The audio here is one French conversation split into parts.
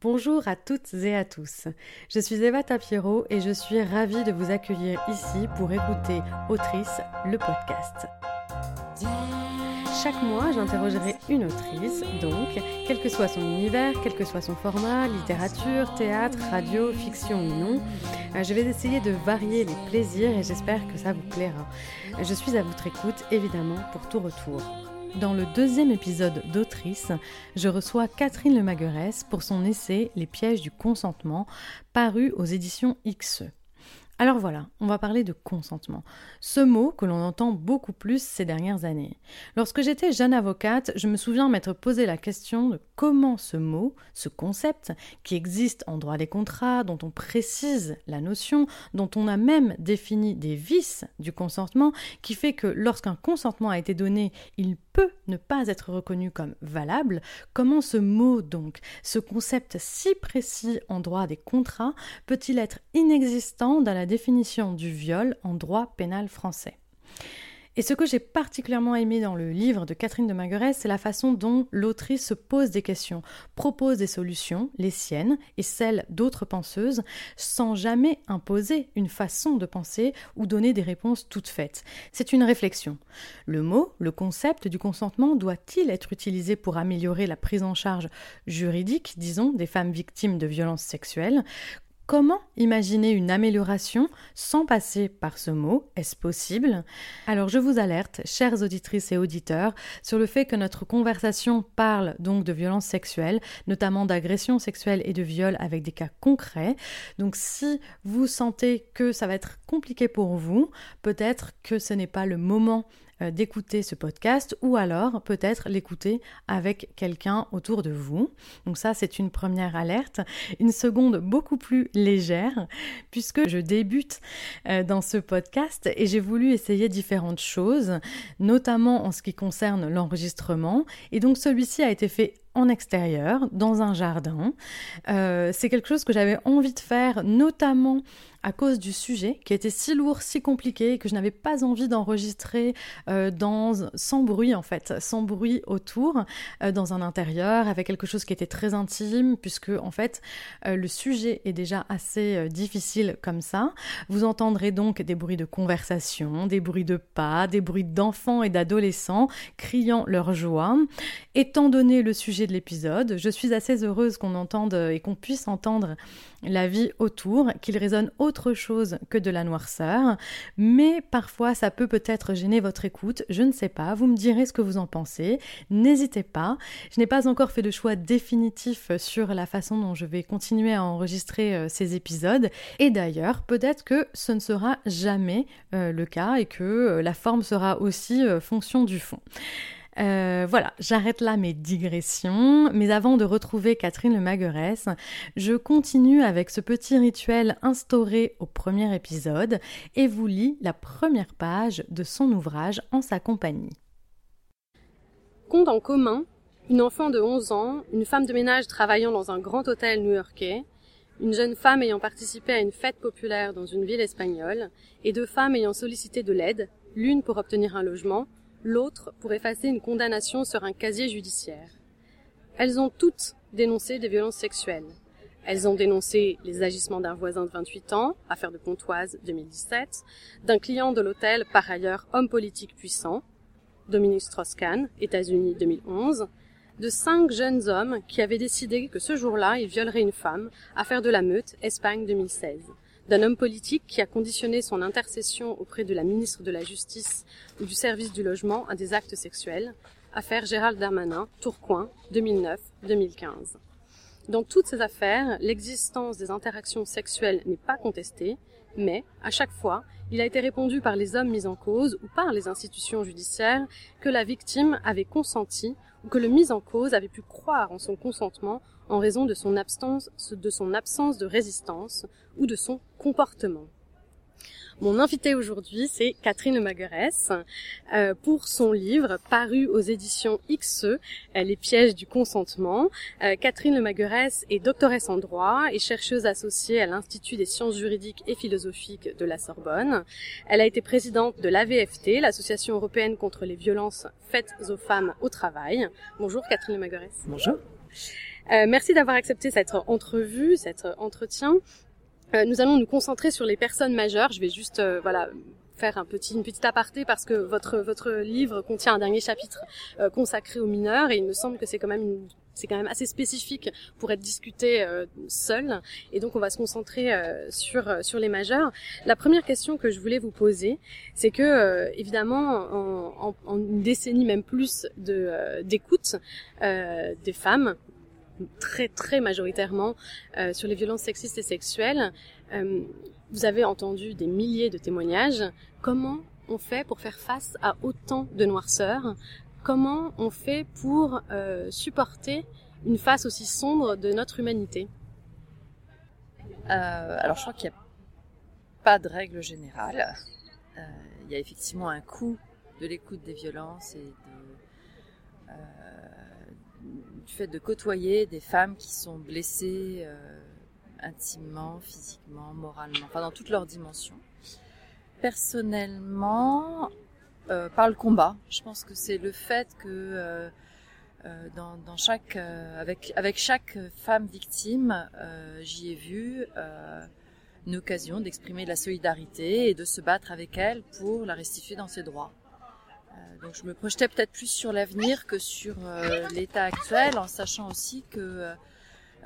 Bonjour à toutes et à tous. Je suis Eva Tapiero et je suis ravie de vous accueillir ici pour écouter Autrice, le podcast. Chaque mois, j'interrogerai une autrice, donc, quel que soit son univers, quel que soit son format, littérature, théâtre, radio, fiction ou non, euh, je vais essayer de varier les plaisirs et j'espère que ça vous plaira. Je suis à votre écoute, évidemment, pour tout retour. Dans le deuxième épisode d'Autrice, je reçois Catherine Lemaguerès pour son essai Les pièges du consentement, paru aux éditions XE. Alors voilà, on va parler de consentement. Ce mot que l'on entend beaucoup plus ces dernières années. Lorsque j'étais jeune avocate, je me souviens m'être posé la question de comment ce mot, ce concept, qui existe en droit des contrats, dont on précise la notion, dont on a même défini des vices du consentement, qui fait que lorsqu'un consentement a été donné, il peut ne pas être reconnu comme valable, comment ce mot donc, ce concept si précis en droit des contrats, peut-il être inexistant dans la définition du viol en droit pénal français? Et ce que j'ai particulièrement aimé dans le livre de Catherine de Magueret, c'est la façon dont l'autrice se pose des questions, propose des solutions, les siennes et celles d'autres penseuses, sans jamais imposer une façon de penser ou donner des réponses toutes faites. C'est une réflexion. Le mot, le concept du consentement doit-il être utilisé pour améliorer la prise en charge juridique, disons, des femmes victimes de violences sexuelles? Comment imaginer une amélioration sans passer par ce mot? Est-ce possible? Alors je vous alerte, chères auditrices et auditeurs, sur le fait que notre conversation parle donc de violences sexuelles, notamment d'agressions sexuelles et de viols avec des cas concrets. Donc si vous sentez que ça va être compliqué pour vous, peut-être que ce n'est pas le moment d'écouter ce podcast ou alors peut-être l'écouter avec quelqu'un autour de vous. Donc ça, c'est une première alerte. Une seconde beaucoup plus légère puisque je débute euh, dans ce podcast et j'ai voulu essayer différentes choses, notamment en ce qui concerne l'enregistrement. Et donc celui-ci a été fait en extérieur, dans un jardin. Euh, c'est quelque chose que j'avais envie de faire, notamment à cause du sujet qui était si lourd, si compliqué, que je n'avais pas envie d'enregistrer euh, dans sans bruit en fait, sans bruit autour, euh, dans un intérieur, avec quelque chose qui était très intime, puisque en fait le sujet est déjà assez difficile comme ça. Vous entendrez donc des bruits de conversation, des bruits de pas, des bruits d'enfants et d'adolescents criant leur joie. Étant donné le sujet de l'épisode. Je suis assez heureuse qu'on entende et qu'on puisse entendre la vie autour, qu'il résonne autre chose que de la noirceur, mais parfois ça peut peut-être gêner votre écoute, je ne sais pas, vous me direz ce que vous en pensez, n'hésitez pas, je n'ai pas encore fait de choix définitif sur la façon dont je vais continuer à enregistrer euh, ces épisodes, et d'ailleurs peut-être que ce ne sera jamais euh, le cas et que euh, la forme sera aussi fonction du fond. Euh, voilà, j'arrête là mes digressions, mais avant de retrouver Catherine Le Maguerès, je continue avec ce petit rituel instauré au premier épisode et vous lis la première page de son ouvrage en sa compagnie. Compte en commun, une enfant de 11 ans, une femme de ménage travaillant dans un grand hôtel new-yorkais, une jeune femme ayant participé à une fête populaire dans une ville espagnole, et deux femmes ayant sollicité de l'aide, l'une pour obtenir un logement, l'autre pour effacer une condamnation sur un casier judiciaire. Elles ont toutes dénoncé des violences sexuelles. Elles ont dénoncé les agissements d'un voisin de 28 ans, affaire de Pontoise 2017, d'un client de l'hôtel, par ailleurs homme politique puissant, Dominique Strauss-Kahn, États-Unis 2011, de cinq jeunes hommes qui avaient décidé que ce jour-là, ils violeraient une femme, affaire de la meute, Espagne 2016 d'un homme politique qui a conditionné son intercession auprès de la ministre de la Justice ou du service du logement à des actes sexuels, affaire Gérald Darmanin, Tourcoing, 2009-2015. Dans toutes ces affaires, l'existence des interactions sexuelles n'est pas contestée, mais, à chaque fois, il a été répondu par les hommes mis en cause ou par les institutions judiciaires que la victime avait consenti ou que le mis en cause avait pu croire en son consentement en raison de son absence de, son absence de résistance ou de son comportement. Mon invitée aujourd'hui, c'est Catherine Maguerès euh, pour son livre paru aux éditions XE, Les pièges du consentement. Euh, Catherine Maguerès est doctoresse en droit et chercheuse associée à l'Institut des sciences juridiques et philosophiques de la Sorbonne. Elle a été présidente de l'AVFT, l'Association européenne contre les violences faites aux femmes au travail. Bonjour Catherine Maguerès. Bonjour. Merci d'avoir accepté cette entrevue, cet entretien. nous allons nous concentrer sur les personnes majeures. Je vais juste voilà faire un petit, une petite aparté parce que votre, votre livre contient un dernier chapitre euh, consacré aux mineurs et il me semble que c'est quand même c'est quand même assez spécifique pour être discuté euh, seul et donc on va se concentrer euh, sur sur les majeurs. La première question que je voulais vous poser, c'est que évidemment en, en, en, une décennie même plus de d'écoute des femmes très très majoritairement sur les violences sexistes et sexuelles, vous avez entendu des milliers de témoignages. Comment on fait pour faire face à autant de noirceur Comment on fait pour euh, supporter une face aussi sombre de notre humanité? Euh, Alors je crois qu'il n'y a pas de règle générale. Euh, il y a effectivement un coût de l'écoute des violences et du fait de côtoyer des femmes qui sont blessées intimement, physiquement, moralement, enfin dans toutes leurs dimensions. Personnellement, euh, par le combat, je pense que c'est le fait que euh, euh, dans, dans, chaque, avec, avec chaque femme victime, j'y ai vu une occasion d'exprimer de la solidarité et de se battre avec elle pour la restituer dans ses droits. Donc je me projetais peut-être plus sur l'avenir que sur l'état actuel, en sachant aussi que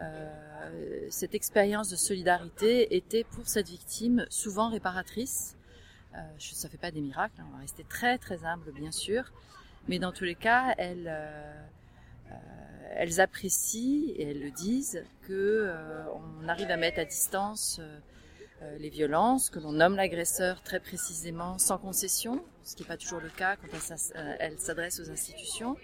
euh, cette expérience de solidarité était pour cette victime souvent réparatrice. Euh, ça ne fait pas des miracles, hein, on va rester très très humble bien sûr, mais dans tous les cas, elles, euh, apprécient et elles le disent que on arrive à mettre à distance les violences, que l'on nomme l'agresseur très précisément sans concession, ce qui n'est pas toujours le cas quand elles s'adressent aux institutions,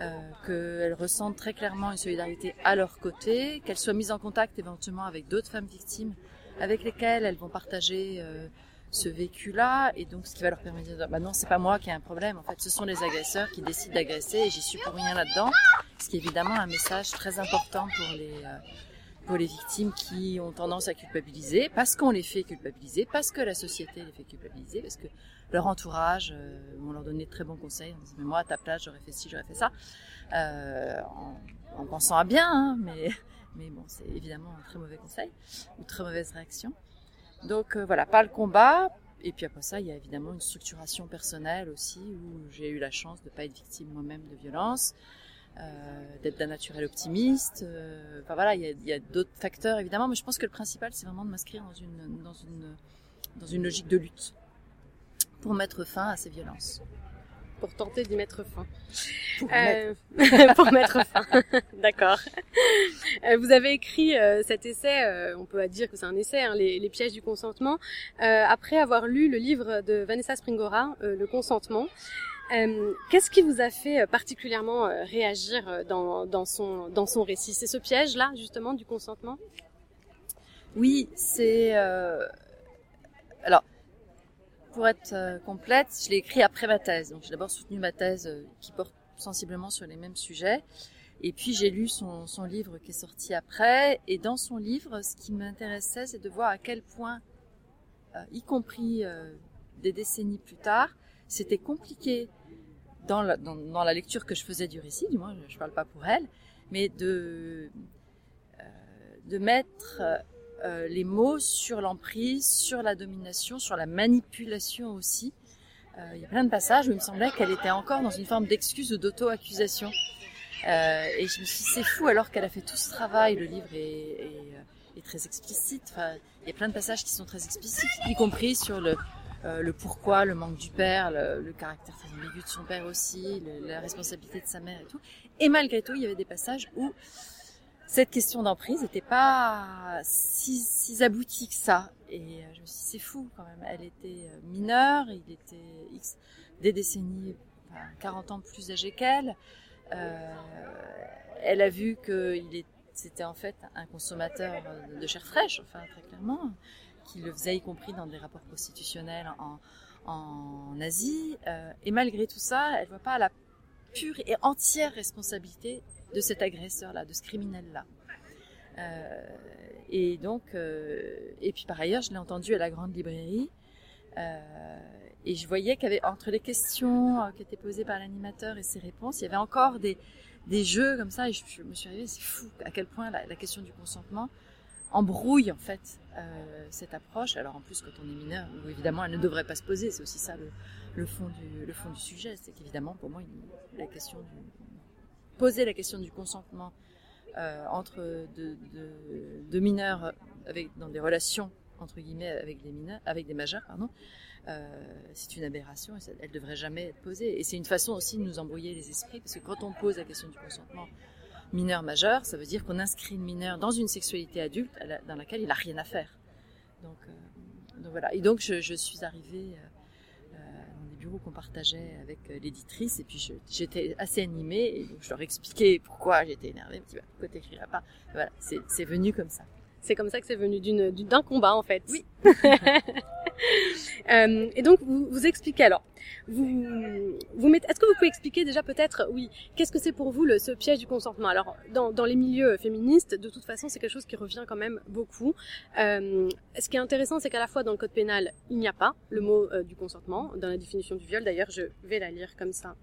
euh, qu'elles ressentent très clairement une solidarité à leur côté, qu'elles soient mises en contact éventuellement avec d'autres femmes victimes avec lesquelles elles vont partager euh, ce vécu-là, et donc ce qui va leur permettre de dire, bah non, c'est pas moi qui ai un problème, en fait, ce sont les agresseurs qui décident d'agresser, et j'y suis pour rien là-dedans, ce qui est évidemment un message très important pour les, euh, pour les victimes qui ont tendance à culpabiliser, parce qu'on les fait culpabiliser, parce que la société les fait culpabiliser, parce que leur entourage euh, on leur donnait de très bons conseils, on disait mais moi à ta place j'aurais fait ci, j'aurais fait ça, euh, en, pensant à bien, hein, mais, mais bon c'est évidemment un très mauvais conseil, ou très mauvaise réaction. Donc euh, voilà, pas le combat, et puis après ça, il y a évidemment une structuration personnelle aussi, où j'ai eu la chance de ne pas être victime moi-même de violence, d'être d'un naturel optimiste. Euh, enfin voilà, il y a, y a d'autres facteurs évidemment, mais je pense que le principal, c'est vraiment de m'inscrire dans une, dans, une, dans une logique de lutte pour mettre fin à ces violences. Pour tenter d'y mettre fin. Pour, euh, mettre... pour mettre fin. D'accord. Euh, vous avez écrit euh, cet essai, euh, on peut dire que c'est un essai, hein, les, les, pièges du consentement, après avoir lu le livre de Vanessa Springora, Le consentement. Euh, Qu'est-ce qui vous a fait euh, particulièrement euh, réagir dans, son, récit? C'est ce piège-là, justement, du consentement? Oui, c'est... Euh... Alors, pour être complète, je l'ai écrit après ma thèse. Donc, j'ai d'abord soutenu ma thèse qui porte sensiblement sur les mêmes sujets. Et puis, j'ai lu son livre qui est sorti après. Et dans son livre, ce qui m'intéressait, c'est de voir à quel point, y compris des décennies plus tard, c'était compliqué dans la, lecture que je faisais du récit, du moins je ne parle pas pour elle, mais de, euh, de mettre euh, les mots sur l'emprise, sur la domination, sur la manipulation aussi. Euh, il y a plein de passages où il me semblait qu'elle était encore dans une forme d'excuse ou d'auto-accusation. Et je me suis dit, c'est fou alors qu'elle a fait tout ce travail, le livre est, est, est très explicite. Enfin, il y a plein de passages qui sont très explicites, y compris sur le, euh, le pourquoi, le manque du père, le, caractère très ambigu de son père aussi, la responsabilité de sa mère et tout. Et malgré tout, il y avait des passages où cette question d'emprise n'était pas si, si aboutie que ça. Et euh, je me suis dit, c'est fou quand même. Elle était euh, mineure, il était X, des décennies, enfin, 40 ans plus âgé qu'elle. Elle a vu que c'était en fait un consommateur de chair fraîche, enfin très clairement qui le faisait, y compris dans des rapports constitutionnels en, en Asie. Euh, et malgré tout ça, elle ne voit pas la pure et entière responsabilité de cet agresseur-là, de ce criminel-là. Euh, et donc, euh, et puis par ailleurs, je l'ai entendu à la grande librairie, et je voyais qu'avec entre les questions qui étaient posées par l'animateur et ses réponses, il y avait encore des, des jeux comme ça, et je, me suis arrivée, c'est fou à quel point la, question du consentement embrouille en fait euh, cette approche. Alors en plus quand on est mineur, évidemment elle ne devrait pas se poser, c'est aussi ça le, fond du le fond du sujet, c'est qu'évidemment pour moi la question poser la question du consentement euh, entre deux, mineurs avec dans des relations entre guillemets avec des mineurs, avec des majeurs, pardon, euh, c'est une aberration et elle devrait jamais être posée. Et c'est une façon aussi de nous embrouiller les esprits, parce que quand on pose la question du consentement mineur-majeur, ça veut dire qu'on inscrit le mineur dans une sexualité adulte dans laquelle il n'a rien à faire. Donc, euh, donc, voilà. Et donc je, suis arrivée qu'on partageait avec euh, l'éditrice. Et puis j'étais assez animée et je leur expliquais pourquoi j'étais énervée. Je me bah, pourquoi pas Voilà, c'est venu comme ça. C'est comme ça que c'est venu d'une d'un combat en fait. Oui. euh, et donc vous, vous expliquez alors. Vous vous mettez. Est-ce que vous pouvez expliquer déjà peut-être oui qu'est-ce que c'est pour vous le, ce piège du consentement? Alors dans, dans les milieux féministes, de toute façon c'est quelque chose qui revient quand même beaucoup. Euh, ce qui est intéressant c'est qu'à la fois dans le code pénal il n'y a pas le mot euh, du consentement dans la définition du viol. D'ailleurs je vais la lire comme ça.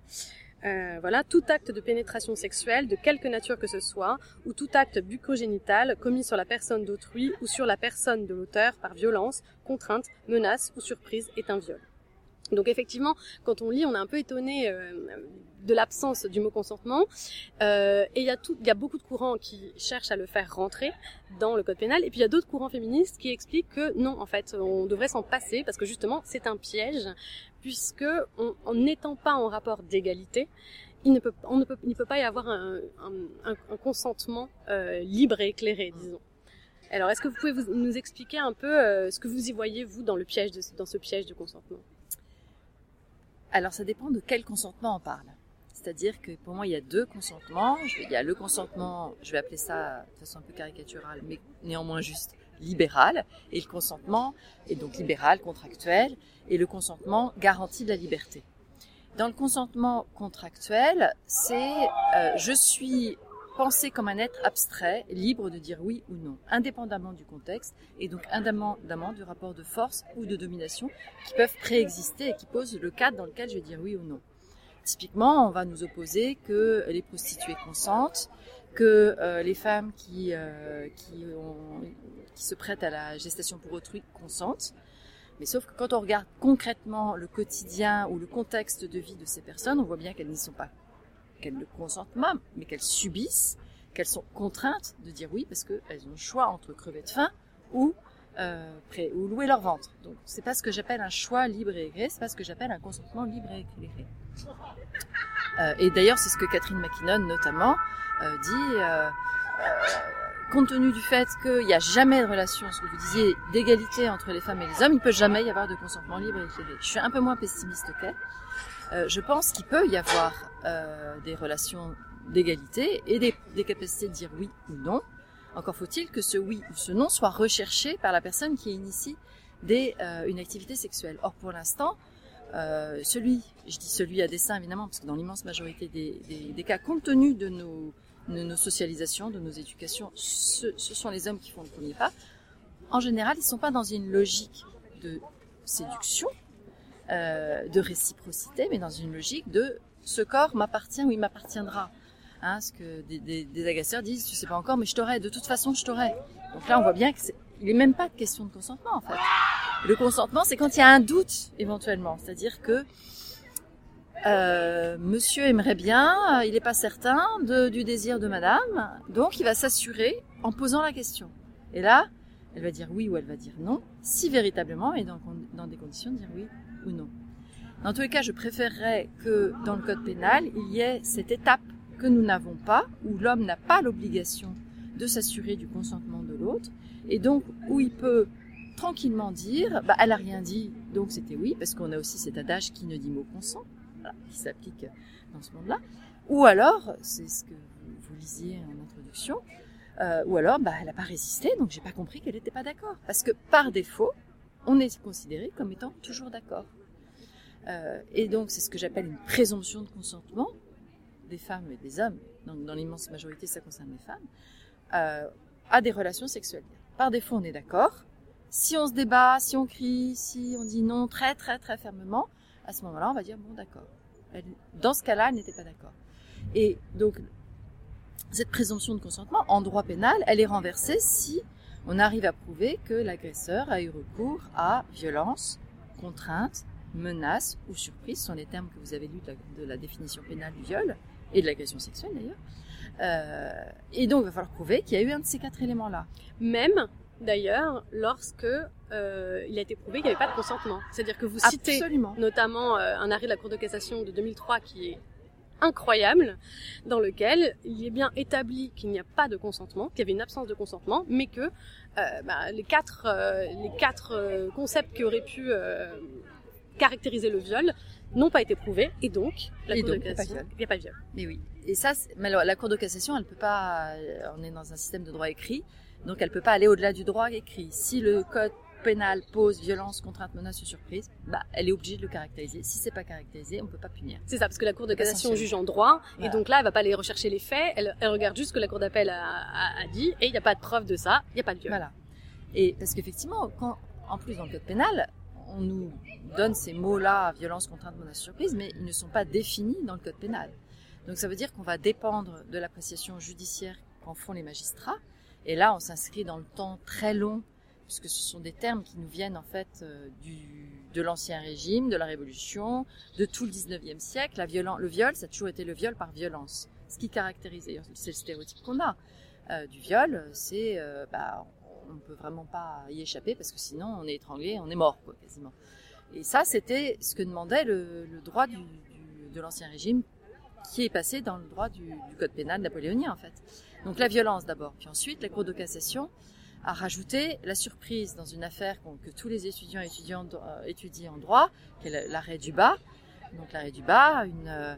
Euh, voilà, tout acte de pénétration sexuelle, de quelque nature que ce soit, ou tout acte bucogénital commis sur la personne d'autrui ou sur la personne de l'auteur par violence, contrainte, menace ou surprise est un viol. Donc effectivement, quand on lit, on est un peu étonné euh, de l'absence du mot consentement. Euh, et il y, a tout, il y a beaucoup de courants qui cherchent à le faire rentrer dans le code pénal. Et puis il y a d'autres courants féministes qui expliquent que non, en fait, on devrait s'en passer parce que justement, c'est un piège, puisque en n'étant pas en rapport d'égalité, il ne peut, on ne peut, il ne peut pas y avoir un, un, un consentement euh, libre et éclairé, disons. Alors, est-ce que vous pouvez vous, nous expliquer un peu euh, ce que vous y voyez vous dans le piège, de, dans ce piège du consentement? Alors, ça dépend de quel consentement on parle. C'est-à-dire que pour moi, il y a deux consentements. Il y a le consentement, je vais appeler ça de façon un peu caricaturale, mais néanmoins juste libéral, et le consentement est donc libéral, contractuel, et le consentement garantit de la liberté. Dans le consentement contractuel, c'est euh, je suis pensé comme un être abstrait, libre de dire oui ou non, indépendamment du contexte et donc indépendamment du rapport de force ou de domination qui peuvent préexister et qui posent le cadre dans lequel je vais dire oui ou non. Typiquement, on va nous opposer que les prostituées consentent, que euh, les femmes qui, euh, qui, ont, qui se prêtent à la gestation pour autrui consentent. Mais sauf que quand on regarde concrètement le quotidien ou le contexte de vie de ces personnes, on voit bien qu'elles n'y sont pas, qu'elles ne consentent pas, mais qu'elles subissent, qu'elles sont contraintes de dire oui parce qu'elles ont le choix entre crever de faim ou euh, ou louer leur ventre. Donc c'est pas ce que j'appelle un choix libre et éclairé, c'est pas ce que j'appelle un consentement libre et éclairé. Euh, et d'ailleurs, c'est ce que Catherine McKinnon notamment euh, dit. Euh, compte tenu du fait qu'il n'y a jamais de relation, ce que vous disiez, d'égalité entre les femmes et les hommes, il peut jamais y avoir de consentement libre et éclairé. Je suis un peu moins pessimiste qu'elle. je pense qu'il peut y avoir des relations d'égalité et des, capacités de dire oui ou non. Encore faut-il que ce oui ou ce non soit recherché par la personne qui initie des, une activité sexuelle. Or, pour l'instant, euh, celui, je dis celui à dessein évidemment, parce que dans l'immense majorité des, cas, compte tenu de nos, socialisations, de nos éducations, ce, sont les hommes qui font le premier pas. En général, ils ne sont pas dans une logique de séduction, euh, de réciprocité, mais dans une logique de ce corps m'appartient ou il m'appartiendra. Hein, ce que des, des, agresseurs disent, tu sais pas encore, mais je t'aurai. De toute façon, je t'aurai. Donc là, on voit bien qu'il n'est même pas de question de consentement en fait. Le consentement, c'est quand il y a un doute éventuellement, c'est-à-dire que euh, monsieur aimerait bien, euh, il n'est pas certain du désir de madame, donc il va s'assurer en posant la question. Et là, elle va dire oui ou elle va dire non, si véritablement et dans, dans des conditions de dire oui ou non. Dans tous les cas, je préférerais que dans le code pénal, il y ait cette étape que nous n'avons pas, où l'homme n'a pas l'obligation de s'assurer du consentement de l'autre, et donc où il peut tranquillement dire, bah, elle a rien dit, donc c'était oui, parce qu'on a aussi cet adage qui ne dit mot consent, qui s'applique dans ce monde-là. Ou alors, c'est ce que vous, lisiez en introduction, euh, ou alors, bah, elle n'a pas résisté, donc j'ai pas compris qu'elle n'était pas d'accord. Parce que par défaut, on est considéré comme étant toujours d'accord. Euh, et donc, c'est ce que j'appelle une présomption de consentement des femmes et des hommes, donc dans l'immense majorité, ça concerne les femmes, euh, à des relations sexuelles. Par défaut, on est d'accord, si on se débat, si on crie, si on dit non très très très fermement, à ce moment-là, on va dire bon d'accord. Dans ce cas-là, elle n'était pas d'accord. Et donc cette présomption de consentement en droit pénal, elle est renversée si on arrive à prouver que l'agresseur a eu recours à violence, contrainte, menace ou surprise, sont les termes que vous avez lus de la, définition pénale du viol et de l'agression sexuelle d'ailleurs. Euh, et donc, il va falloir prouver qu'il y a eu un de ces quatre éléments-là. Même, d'ailleurs, lorsque euh, il a été prouvé qu'il n'y avait pas de consentement. C'est-à-dire que vous citez Absolument. notamment euh, un arrêt de la Cour de cassation de 2003 qui est incroyable, dans lequel il est bien établi qu'il n'y a pas de consentement, qu'il y avait une absence de consentement, mais que euh, bah, les quatre, euh, les quatre euh, concepts qui auraient pu caractériser le viol n'ont pas été prouvés, et donc la Cour de cassation, il n'y a pas de viol. Mais oui. Et ça, mais la Cour de cassation, elle peut pas. On est dans un système de droit écrit, donc elle peut pas aller au-delà du droit écrit. Si le code pénal pose violence, contrainte, menace ou surprise, bah, elle est obligée de le caractériser. Si c'est pas caractérisé, on peut pas punir. C'est ça, parce que la Cour de cassation juge en droit, et donc là, elle va pas aller rechercher les faits, elle, regarde juste ce que la Cour d'appel a, dit, et il n'y a pas de preuve de ça, il n'y a pas de viol. Voilà. Et parce qu'effectivement, quand, en plus dans le code pénal, on nous donne ces mots-là, violence, contrainte, menace, surprise, mais ils ne sont pas définis dans le code pénal. Donc ça veut dire qu'on va dépendre de l'appréciation judiciaire qu'en font les magistrats. Et là, on s'inscrit dans le temps très long puisque ce sont des termes qui nous viennent en fait euh, du, de l'ancien régime, de la Révolution, de tout le 19e siècle. La le viol, ça a toujours été le viol par violence. Ce qui caractérise, c'est le stéréotype qu'on a euh, du viol, c'est euh, bah, on ne peut vraiment pas y échapper parce que sinon on est étranglé, on est mort quasiment. Et ça, c'était ce que demandait le, droit de l'ancien régime qui est passé dans le droit du, du, code pénal napoléonien en fait. Donc la violence d'abord, puis ensuite la Cour de cassation a rajouté la surprise dans une affaire que tous les étudiants et euh, étudient en droit, qui est l'arrêt du bas. Donc l'arrêt du bas, une, euh,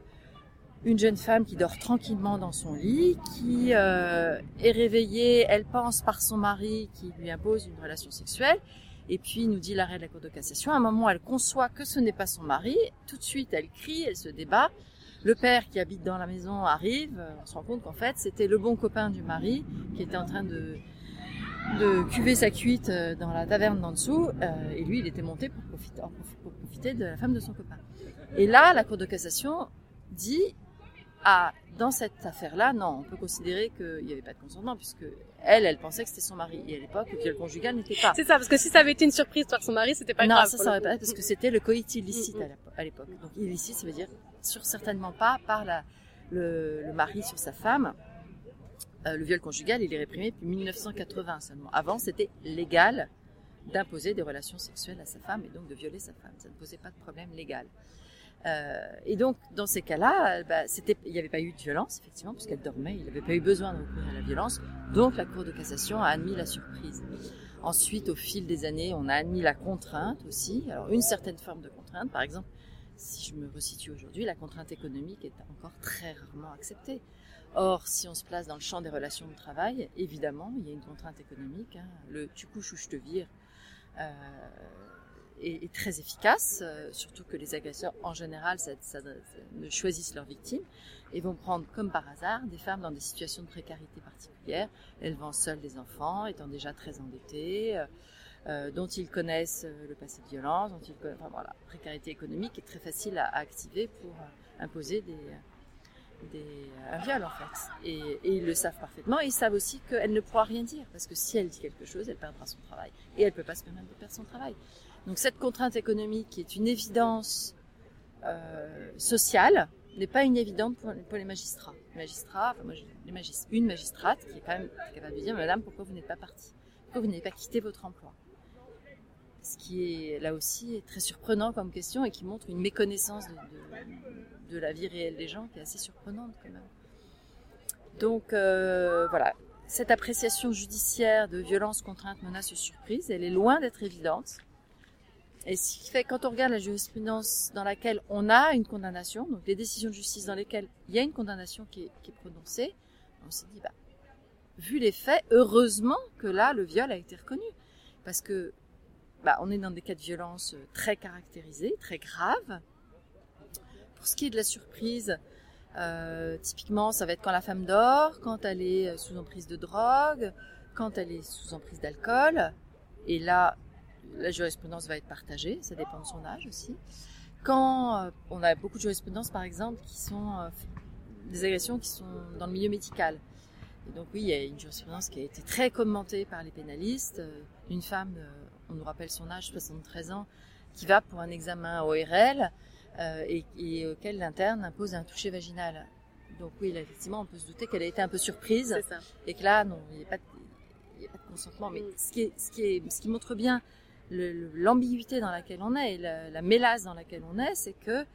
une jeune femme qui dort tranquillement dans son lit, qui euh, est réveillée, elle pense par son mari qui lui impose une relation sexuelle, et puis nous dit l'arrêt de la Cour de cassation, à un moment elle conçoit que ce n'est pas son mari, tout de suite elle crie, elle se débat, le père qui habite dans la maison arrive, on se rend compte qu'en fait c'était le bon copain du mari qui était en train de de cuver sa cuite euh, dans la taverne d'en dessous, euh, et lui, il était monté pour profiter, pour profiter de la femme de son copain. Et là, la Cour de cassation dit, ah, dans cette affaire-là, non, on peut considérer qu'il n'y avait pas de consentement, puisque elle, elle pensait que c'était son mari. Et à l'époque, le viol conjugal n'était pas. C'est ça, parce que si ça avait été une surprise par son mari, c'était pas non, grave. Non, ça, ça aurait pas, parce que c'était le coït illicite à l'époque. Donc, illicite, ça veut dire, certainement pas par le, mari sur sa femme. Euh, le viol conjugal, il est réprimé depuis 1980 seulement. Avant, c'était légal d'imposer des relations sexuelles à sa femme et donc de violer sa femme. Ça ne posait pas de problème légal. Euh, et donc, dans ces cas-là, bah, il n'y avait pas eu de violence, effectivement, puisqu'elle dormait, il n'avait pas eu besoin de recourir à la violence. Donc, la Cour de cassation a admis la surprise. Ensuite, au fil des années, on a admis la contrainte aussi. Alors, une certaine forme de contrainte, par exemple, si je me resitue aujourd'hui, la contrainte économique est encore très rarement acceptée. Or, si on se place dans le champ des relations de travail, évidemment, il y a une contrainte économique. Hein. Le tu couches ou je te vire euh, est, très efficace, euh, surtout que les agresseurs, en général, ne choisissent leurs victimes et vont prendre, comme par hasard, des femmes dans des situations de précarité particulière, élevant seules des enfants, étant déjà très endettées, euh, euh dont ils connaissent euh, le passé de violence, dont ils connaissent, enfin voilà, précarité économique est très facile à, activer pour euh, imposer des des, un viol en fait. Et, et, ils le savent parfaitement. Et ils savent aussi qu'elle ne pourra rien dire parce que si elle dit quelque chose, elle perdra son travail. Et elle peut pas se permettre de perdre son travail. Donc cette contrainte économique qui est une évidence euh, sociale n'est pas une évidence pour, les magistrats. Magistrats, enfin moi, les une magistrate qui est quand même capable de dire, Madame, pourquoi vous n'êtes pas partie? Pourquoi vous n'avez pas quitté votre emploi? Ce qui est là aussi très surprenant comme question et qui montre une méconnaissance de, la vie réelle des gens qui est assez surprenante quand même. Donc euh, voilà, cette appréciation judiciaire de violence, contrainte, menace ou surprise, elle est loin d'être évidente. Et ce qui fait, quand on regarde la jurisprudence dans laquelle on a une condamnation, donc les décisions de justice dans lesquelles il y a une condamnation qui est, prononcée, on s'est dit, bah, vu les faits, heureusement que là, le viol a été reconnu. Parce que, bah, on est dans des cas de violence très caractérisés, très graves, pour ce qui est de la surprise, euh, typiquement, ça va être quand la femme dort, quand elle est sous emprise de drogue, quand elle est sous emprise d'alcool. Et là, la jurisprudence va être partagée, ça dépend de son âge aussi. Quand euh, on a beaucoup de jurisprudences, par exemple, qui sont euh, des agressions qui sont dans le milieu médical. Donc oui, il y a une jurisprudence qui a été très commentée par les pénalistes. Une femme, on nous rappelle son âge, 73 ans, qui va pour un examen ORL et, et auquel l'interne impose un toucher vaginal. Donc oui, là, effectivement, on peut se douter qu'elle a été un peu surprise. Ça. Et que là, non, il n'y a, pas de consentement. Mais ce qui, est, ce qui, est, ce qui montre bien l'ambiguïté dans laquelle on est et la, la, mélasse dans laquelle on est, c'est que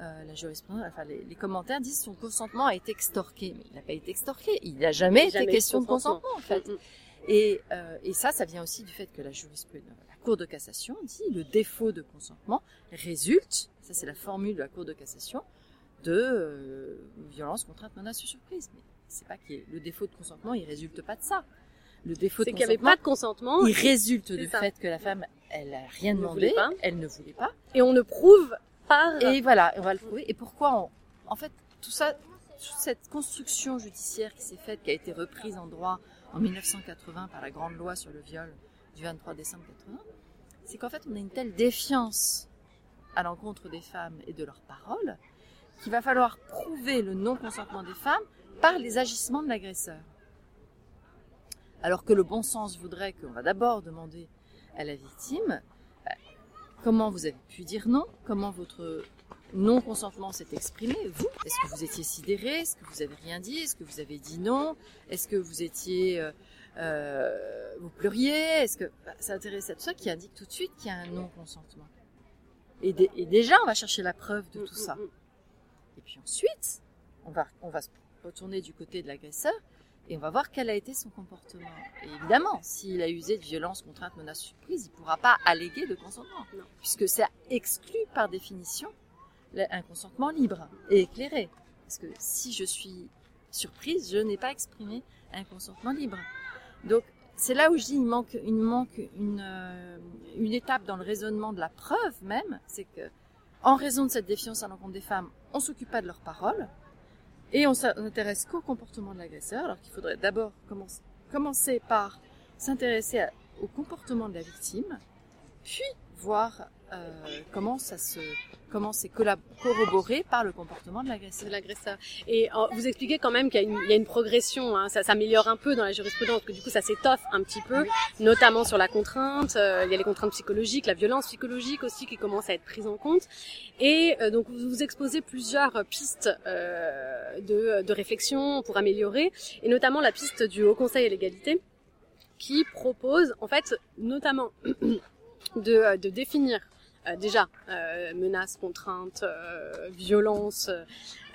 euh, la jurisprudence, enfin les, les, commentaires disent son consentement a été extorqué, mais il n'a pas été extorqué, il n'a jamais, été question de consentement en fait. Mm, mm. Et, euh, et, ça, ça vient aussi du fait que la jurisprudence, Cour de cassation dit le défaut de consentement résulte, ça c'est la formule de la Cour de cassation, de euh, violence, contrainte, menace ou surprise. Mais c'est pas que le défaut de consentement, il résulte pas de ça. Le défaut de consentement, qu'il n'y avait pas de consentement. Il résulte du fait que la femme, elle a rien demandé, elle ne voulait pas. Et on ne prouve par. Et voilà, on va le prouver. Et pourquoi on... En fait, tout ça, toute cette construction judiciaire qui s'est faite, qui a été reprise en droit en 1980 par la grande loi sur le viol du 23 décembre 80, c'est qu'en fait, on a une telle défiance à l'encontre des femmes et de leurs paroles qu'il va falloir prouver le non-consentement des femmes par les agissements de l'agresseur. Alors que le bon sens voudrait qu'on va d'abord demander à la victime bah, comment vous avez pu dire non, comment votre non-consentement s'est exprimé, vous Est-ce que vous étiez sidéré Est-ce que vous avez rien dit? Est-ce que vous avez dit non? Est-ce que vous étiez... Euh, vous pleuriez Est-ce que... Bah, ça intéresse à tout ça qui indique tout de suite qu'il y a un non-consentement. Et, et, déjà, on va chercher la preuve de tout ça. Et puis ensuite, on va, on va se retourner du côté de l'agresseur et on va voir quel a été son comportement. Et évidemment, s'il a usé de violence, contrainte, menace, surprise, il ne pourra pas alléguer de consentement, puisque c'est exclu par définition un consentement libre et éclairé. Parce que si je suis surprise, je n'ai pas exprimé un consentement libre. Donc c'est là où je dis il manque, euh, une étape dans le raisonnement de la preuve même, c'est que en raison de cette défiance à l'encontre des femmes, on s'occupe pas de leurs paroles et on s'intéresse qu'au comportement de l'agresseur, alors qu'il faudrait d'abord commencer par s'intéresser au comportement de la victime, puis voir euh, comment ça se comment c'est corroboré par le comportement de l'agresseur. l'agresseur. Et euh, vous expliquez quand même qu'il y, y, a une progression, hein, ça s'améliore un peu dans la jurisprudence, que du coup ça s'étoffe un petit peu, notamment sur la contrainte. Euh, il y a les contraintes psychologiques, la violence psychologique aussi qui commence à être prise en compte. Et donc vous, vous exposez plusieurs pistes de, de réflexion pour améliorer, et notamment la piste du Haut Conseil à l'égalité qui propose en fait notamment de, de définir déjà euh, menaces, contraintes,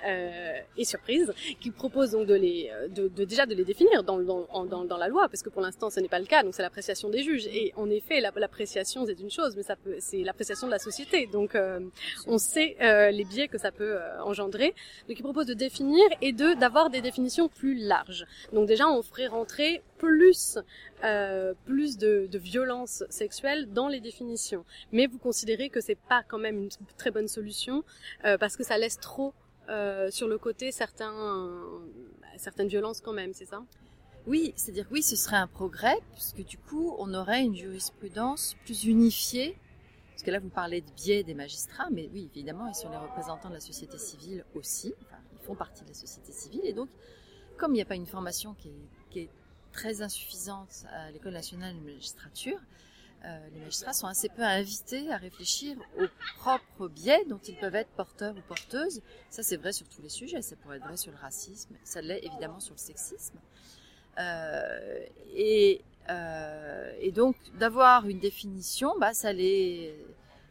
euh, et surprises, qui propose donc de les, de, déjà de les définir dans, dans, dans, dans la loi, parce que pour l'instant ce n'est pas le cas, donc c'est l'appréciation des juges. Et en effet, l'appréciation c'est une chose, mais ça peut, c'est l'appréciation de la société. Donc on sait les biais que ça peut engendrer. Donc il propose de définir et de d'avoir des définitions plus larges. Donc déjà on ferait rentrer plus euh, plus de, de violence sexuelle dans les définitions. Mais vous considérez que c'est pas quand même une très bonne solution euh, parce que ça laisse trop euh, sur le côté certains, certaines violences quand même, c'est ça? Oui, c'est-à-dire oui, ce serait un progrès puisque du coup on aurait une jurisprudence plus unifiée. Parce que là vous parlez de biais des magistrats, mais oui, évidemment, ils sont les représentants de la société civile aussi. Ils font partie de la société civile et donc comme il n'y a pas une formation qui est très insuffisante à l'École nationale de magistrature, euh, les magistrats sont assez peu invités à réfléchir aux propres biais dont ils peuvent être porteurs ou porteuses. Ça, c'est vrai sur tous les sujets. Ça pourrait être vrai sur le racisme. Ça l'est évidemment sur le sexisme. Euh, et, euh, et, donc, d'avoir une définition, bah, ça les,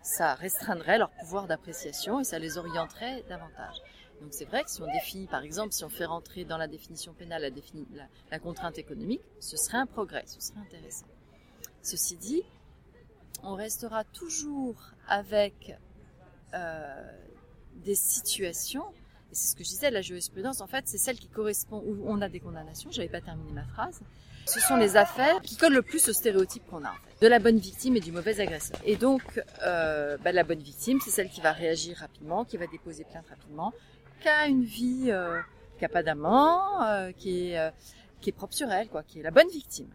ça restreindrait leur pouvoir d'appréciation et ça les orienterait davantage. Donc c'est vrai que si on définit, par exemple, si on fait rentrer dans la définition pénale la, la, contrainte économique, ce serait un progrès, ce serait intéressant. Ceci dit, on restera toujours avec euh, des situations, et c'est ce que je disais, la jurisprudence, en fait, c'est celle qui correspond, où on a des condamnations, j'avais pas terminé ma phrase, ce sont les affaires qui collent le plus au stéréotype qu'on a, en fait, de la bonne victime et du mauvais agresseur. Et donc, euh, bah, la bonne victime, c'est celle qui va réagir rapidement, qui va déposer plainte rapidement, qui a une vie, euh, qui a pas d'amant, euh, qui est euh, qui est propre sur elle, quoi, qui est la bonne victime.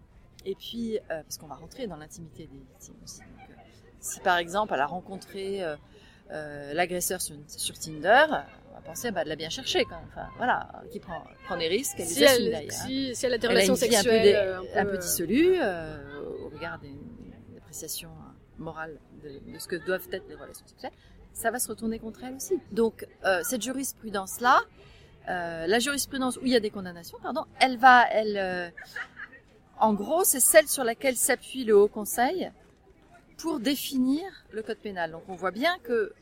Et puis, euh, parce qu'on va rentrer dans l'intimité des victimes aussi. Donc, si par exemple elle a rencontré l'agresseur sur, sur, Tinder, on va penser bah, de la bien chercher quand même. Enfin, voilà, qui prend, prend des risques, elle Si les assume elle, d'ailleurs. si, si elle a des Elle a relations une vie un peu sexuelles euh, un peu, euh, dissolue euh, au regard des des appréciations euh, morales de, de ce que doivent être les relations sexuelles, ça va se retourner contre elle aussi. Donc euh, cette jurisprudence-là, euh, la jurisprudence où il y a des condamnations, pardon, elle va, elle, euh, en gros, c'est celle sur laquelle s'appuie le Haut Conseil pour définir le code pénal. Donc on voit bien que,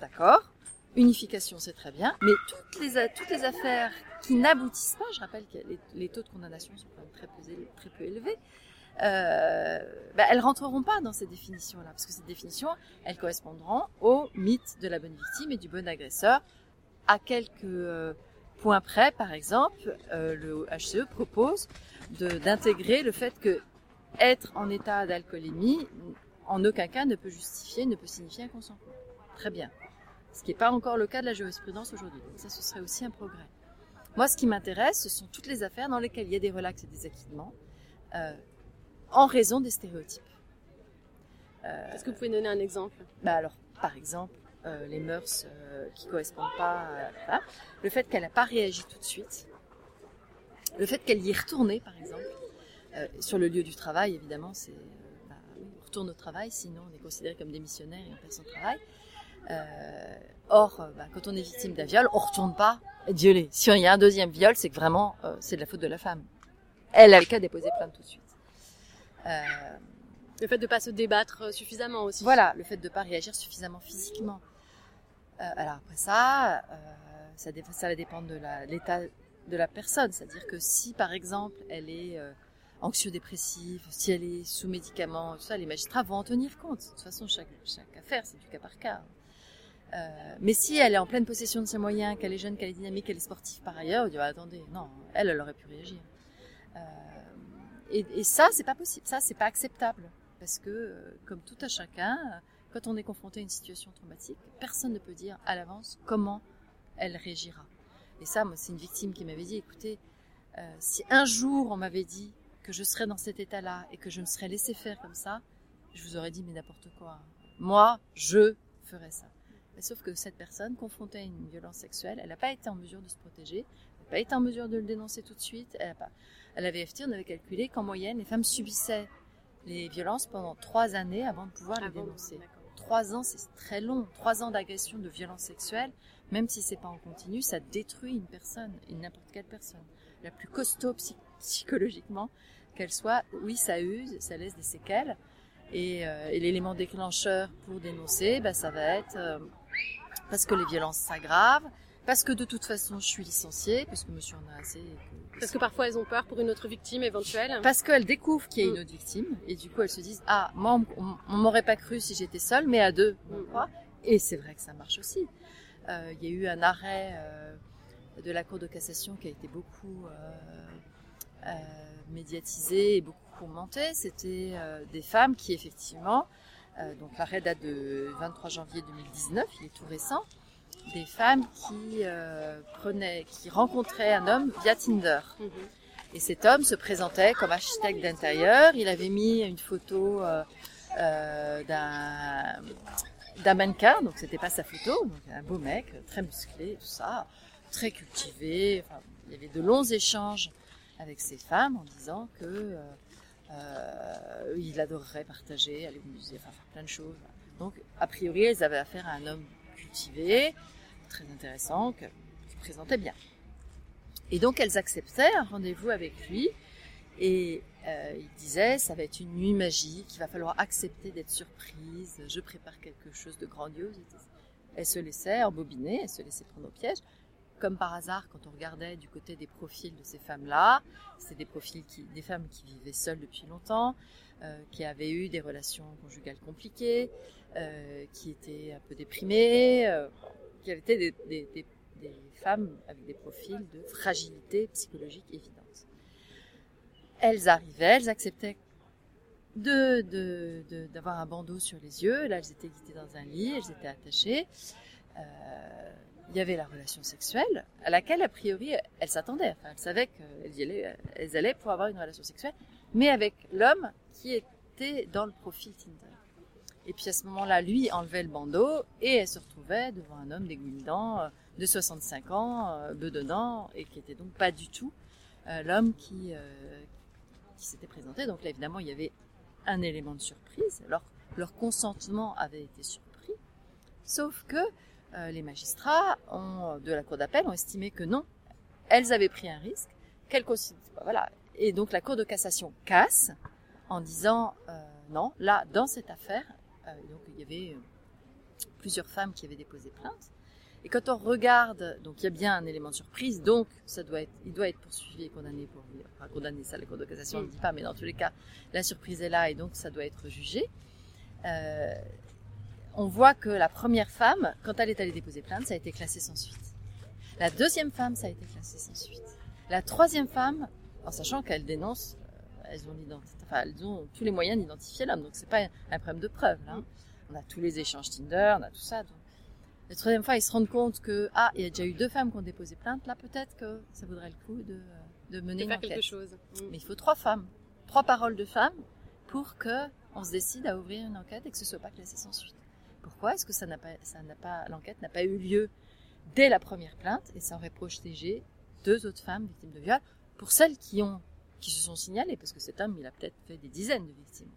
d'accord, unification c'est très bien, mais toutes les, affaires qui n'aboutissent pas, je rappelle que les, taux de condamnation sont quand même très peu, élevés, euh, bah, elles rentreront pas dans ces définitions-là, parce que ces définitions, elles correspondront au mythe de la bonne victime et du bon agresseur, à quelques euh, points près, par exemple, euh, le HCE propose d'intégrer le fait que être en état d'alcoolémie, en aucun cas ne peut justifier, ne peut signifier un consentement. Très bien. Ce qui n'est pas encore le cas de la jurisprudence aujourd'hui. Donc ça, ce serait aussi un progrès. Moi, ce qui m'intéresse, ce sont toutes les affaires dans lesquelles il y a des relax et des acquittements, euh, en raison des stéréotypes. Euh, Est-ce que vous pouvez donner un exemple? Bah alors, par exemple, euh, les mœurs euh, qui correspondent pas à voilà. le fait qu'elle n'a pas réagi tout de suite, le fait qu'elle y est retournée, par exemple, euh, sur le lieu du travail, évidemment, c'est bah, on retourne au travail, sinon on est considéré comme des missionnaires et on perd son travail. Euh, or, euh, bah, quand on est victime d'un viol, on retourne pas violer. Si il y a un deuxième viol, c'est que vraiment euh, c'est de la faute de la femme. Elle avait qu'à déposer plainte tout de suite. Le fait de pas se débattre suffisamment aussi. voilà, le fait de ne pas réagir suffisamment physiquement. Alors après ça, ça, va dépendre de l'état de la personne. C'est-à-dire que si, par exemple, elle est euh, anxio-dépressive, si elle est sous médicaments, tout ça, les magistrats vont en tenir compte. De toute façon, chaque, affaire, c'est du cas par cas. Euh, mais si elle est en pleine possession de ses moyens, qu'elle est jeune, qu'elle est dynamique, qu'elle est sportive par ailleurs, on dit, Ah, attendez, non, elle, elle aurait pu réagir. Euh, et, ça, c'est pas possible. Ça, c'est pas acceptable. Parce que, euh, comme tout à chacun, quand on est confronté à une situation traumatique, personne ne peut dire à l'avance comment elle réagira. Et ça, moi, c'est une victime qui m'avait dit, écoutez, euh, si un jour on m'avait dit que je serais dans cet état-là et que je me serais laissé faire comme ça, je vous aurais dit, mais n'importe quoi. Moi, je ferais ça. Mais sauf que cette personne, confrontée à une violence sexuelle, elle n'a pas été en mesure de se protéger, elle n'a pas été en mesure de le dénoncer tout de suite. Elle, a pas... à la VFT, on avait calculé qu'en moyenne, les femmes subissaient les violences pendant trois années avant de pouvoir les Avant- dénoncer. Trois ans, c'est très long. Trois ans d'agression, de violence sexuelle, même si c'est pas en continu, ça détruit une personne, une n'importe quelle personne. La plus costaud psy- psychologiquement qu'elle soit, oui, ça use, ça laisse des séquelles. Et, euh, et l'élément déclencheur pour dénoncer, bah, ça va être euh, parce que les violences s'aggravent, parce que de toute façon je suis licenciée, parce que monsieur en a assez. et que- Parce que parfois elles ont peur pour une autre victime éventuelle. parce qu'elles découvrent qu'il y a une Mm. autre victime et du coup elles se disent ah moi on, on- on m'aurait pas cru si j'étais seule mais à deux on Mm. croit et c'est vrai que ça marche aussi il y a eu un arrêt euh, de la Cour de cassation qui a été beaucoup euh, euh, médiatisé et beaucoup commenté c'était euh, des femmes qui effectivement euh, donc l'arrêt date de 23 janvier 2019 il est tout récent des femmes qui euh, prenaient qui rencontraient un homme via Tinder Mhm. et cet homme se présentait comme architecte d'intérieur. Il avait mis une photo euh, euh, d'un mannequin, donc c'était pas sa photo, donc un beau mec, très musclé, tout ça, très cultivé. Enfin, il y avait de longs échanges avec ces femmes en disant que euh, euh, il adorerait partager, aller au musée, faire plein de choses. Donc a priori, elles avaient affaire à un homme cultivé, très intéressant, qui se présentait bien. Et donc elles acceptaient un rendez-vous avec lui et euh, il disait ça va être une nuit magique, il va falloir accepter d'être surprise, je prépare quelque chose de grandiose. Elle se laissait embobiner, elle se laissait prendre au piège. Comme par hasard, quand on regardait du côté des profils de ces femmes-là, c'est des profils qui, des femmes qui vivaient seules depuis longtemps, euh, qui avaient eu des relations conjugales compliquées, euh, qui étaient un peu déprimées, euh, qui étaient des, des- des- des femmes avec des profils de fragilité psychologique évidente. Elles arrivaient, elles acceptaient d'avoir un bandeau sur les yeux. Là, elles étaient guidées dans un lit, elles étaient attachées. Euh, il y avait la relation sexuelle à laquelle, a priori, elles s'attendaient. Elles savaient qu'elles allaient, elles pour avoir une relation sexuelle, mais avec l'homme qui était dans le profil Tinder. Et puis à ce moment-là, lui enlevait le bandeau et elle se retrouvait devant un homme dégoulinant, euh, de 65 ans, euh, bedonnant, et qui était donc pas du tout euh, l'homme qui, euh, qui s'était présenté. Donc là, évidemment, il y avait un élément de surprise. Alors, leur consentement avait été surpris, sauf que euh, les magistrats de la cour d'appel ont estimé que non, elles avaient pris un risque, qu'elles voilà. Et donc la cour de cassation casse en disant euh, non, là, dans cette affaire, euh, il y avait plusieurs femmes qui avaient déposé plainte. Et quand on regarde, donc il y a bien un élément de surprise, donc ça doit être, il doit être poursuivi et condamné pour, enfin condamné, ça la cour de cassation ne dit pas, mais dans tous les cas, la surprise est là et donc ça doit être jugé. Euh, on voit que la première femme, quand elle est allée déposer plainte, ça a été classé sans suite. La deuxième femme, ça a été classé sans suite. La troisième femme, en sachant qu'elle dénonce, euh, elles ont enfin, elles ont tous les moyens d'identifier l'homme, donc c'est pas un problème de preuve. Là. On a tous les échanges Tinder, on a tout ça. Donc. La troisième fois, ils se rendent compte que ah, il y a déjà eu deux femmes qui ont déposé plainte. Là, peut-être que ça vaudrait le coup de, de mener de une faire enquête. quelque chose. Mm. Mais il faut trois femmes, trois paroles de femmes pour que on se décide à ouvrir une enquête et que ce soit pas classé sans suite. Pourquoi est-ce que ça n'a pas, ça n'a pas, l'enquête n'a pas eu lieu dès la première plainte et ça aurait protégé deux autres femmes victimes de viol pour celles qui ont, qui se sont signalées parce que cet homme, il a peut-être fait des dizaines de victimes.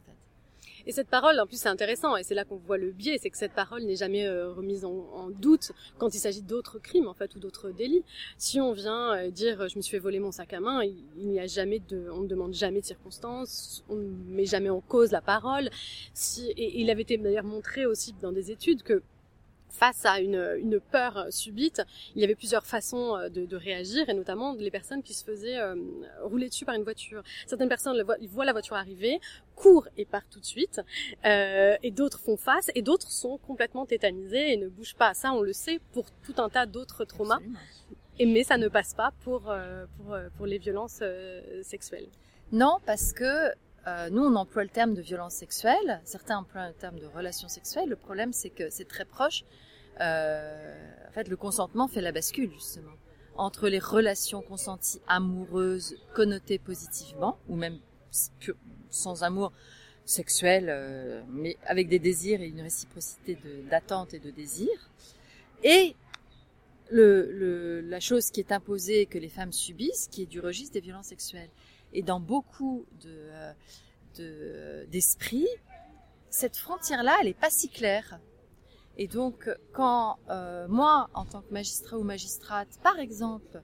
Et cette parole, en plus, c'est intéressant, et c'est là qu'on voit le biais, c'est que cette parole n'est jamais euh, remise en, doute quand il s'agit d'autres crimes, en fait, ou d'autres délits. Si on vient euh, dire, je me suis fait voler mon sac à main, il n'y a jamais de, on ne demande jamais de circonstances, on ne met jamais en cause la parole. Si, et il avait été d'ailleurs montré aussi dans des études que face à une, une peur subite, il y avait plusieurs façons euh, de, de réagir, et notamment les personnes qui se faisaient euh, rouler dessus par une voiture. Certaines personnes voient, ils voient la voiture arriver, courent et partent tout de suite, euh, et d'autres font face, et d'autres sont complètement tétanisés et ne bougent pas. Ça, on le sait pour tout un tas d'autres traumas, et, mais ça ne passe pas pour, euh, pour, euh, pour les violences euh, sexuelles. Non, parce que euh, nous, on emploie le terme de violence sexuelle, certains emploient le terme de relation sexuelle. Le problème, c'est que c'est très proche. Euh, en fait, le consentement fait la bascule, justement, entre les relations consenties amoureuses connotées positivement, ou même sans amour sexuel, euh, mais avec des désirs et une réciprocité d'attente et de désir, et le, le, la chose qui est imposée que les femmes subissent, qui est du registre des violences sexuelles. Et dans beaucoup euh, de, d'esprits, cette frontière-là, elle n'est pas si claire. Et donc, quand euh, moi, en tant que magistrat ou magistrate, par exemple,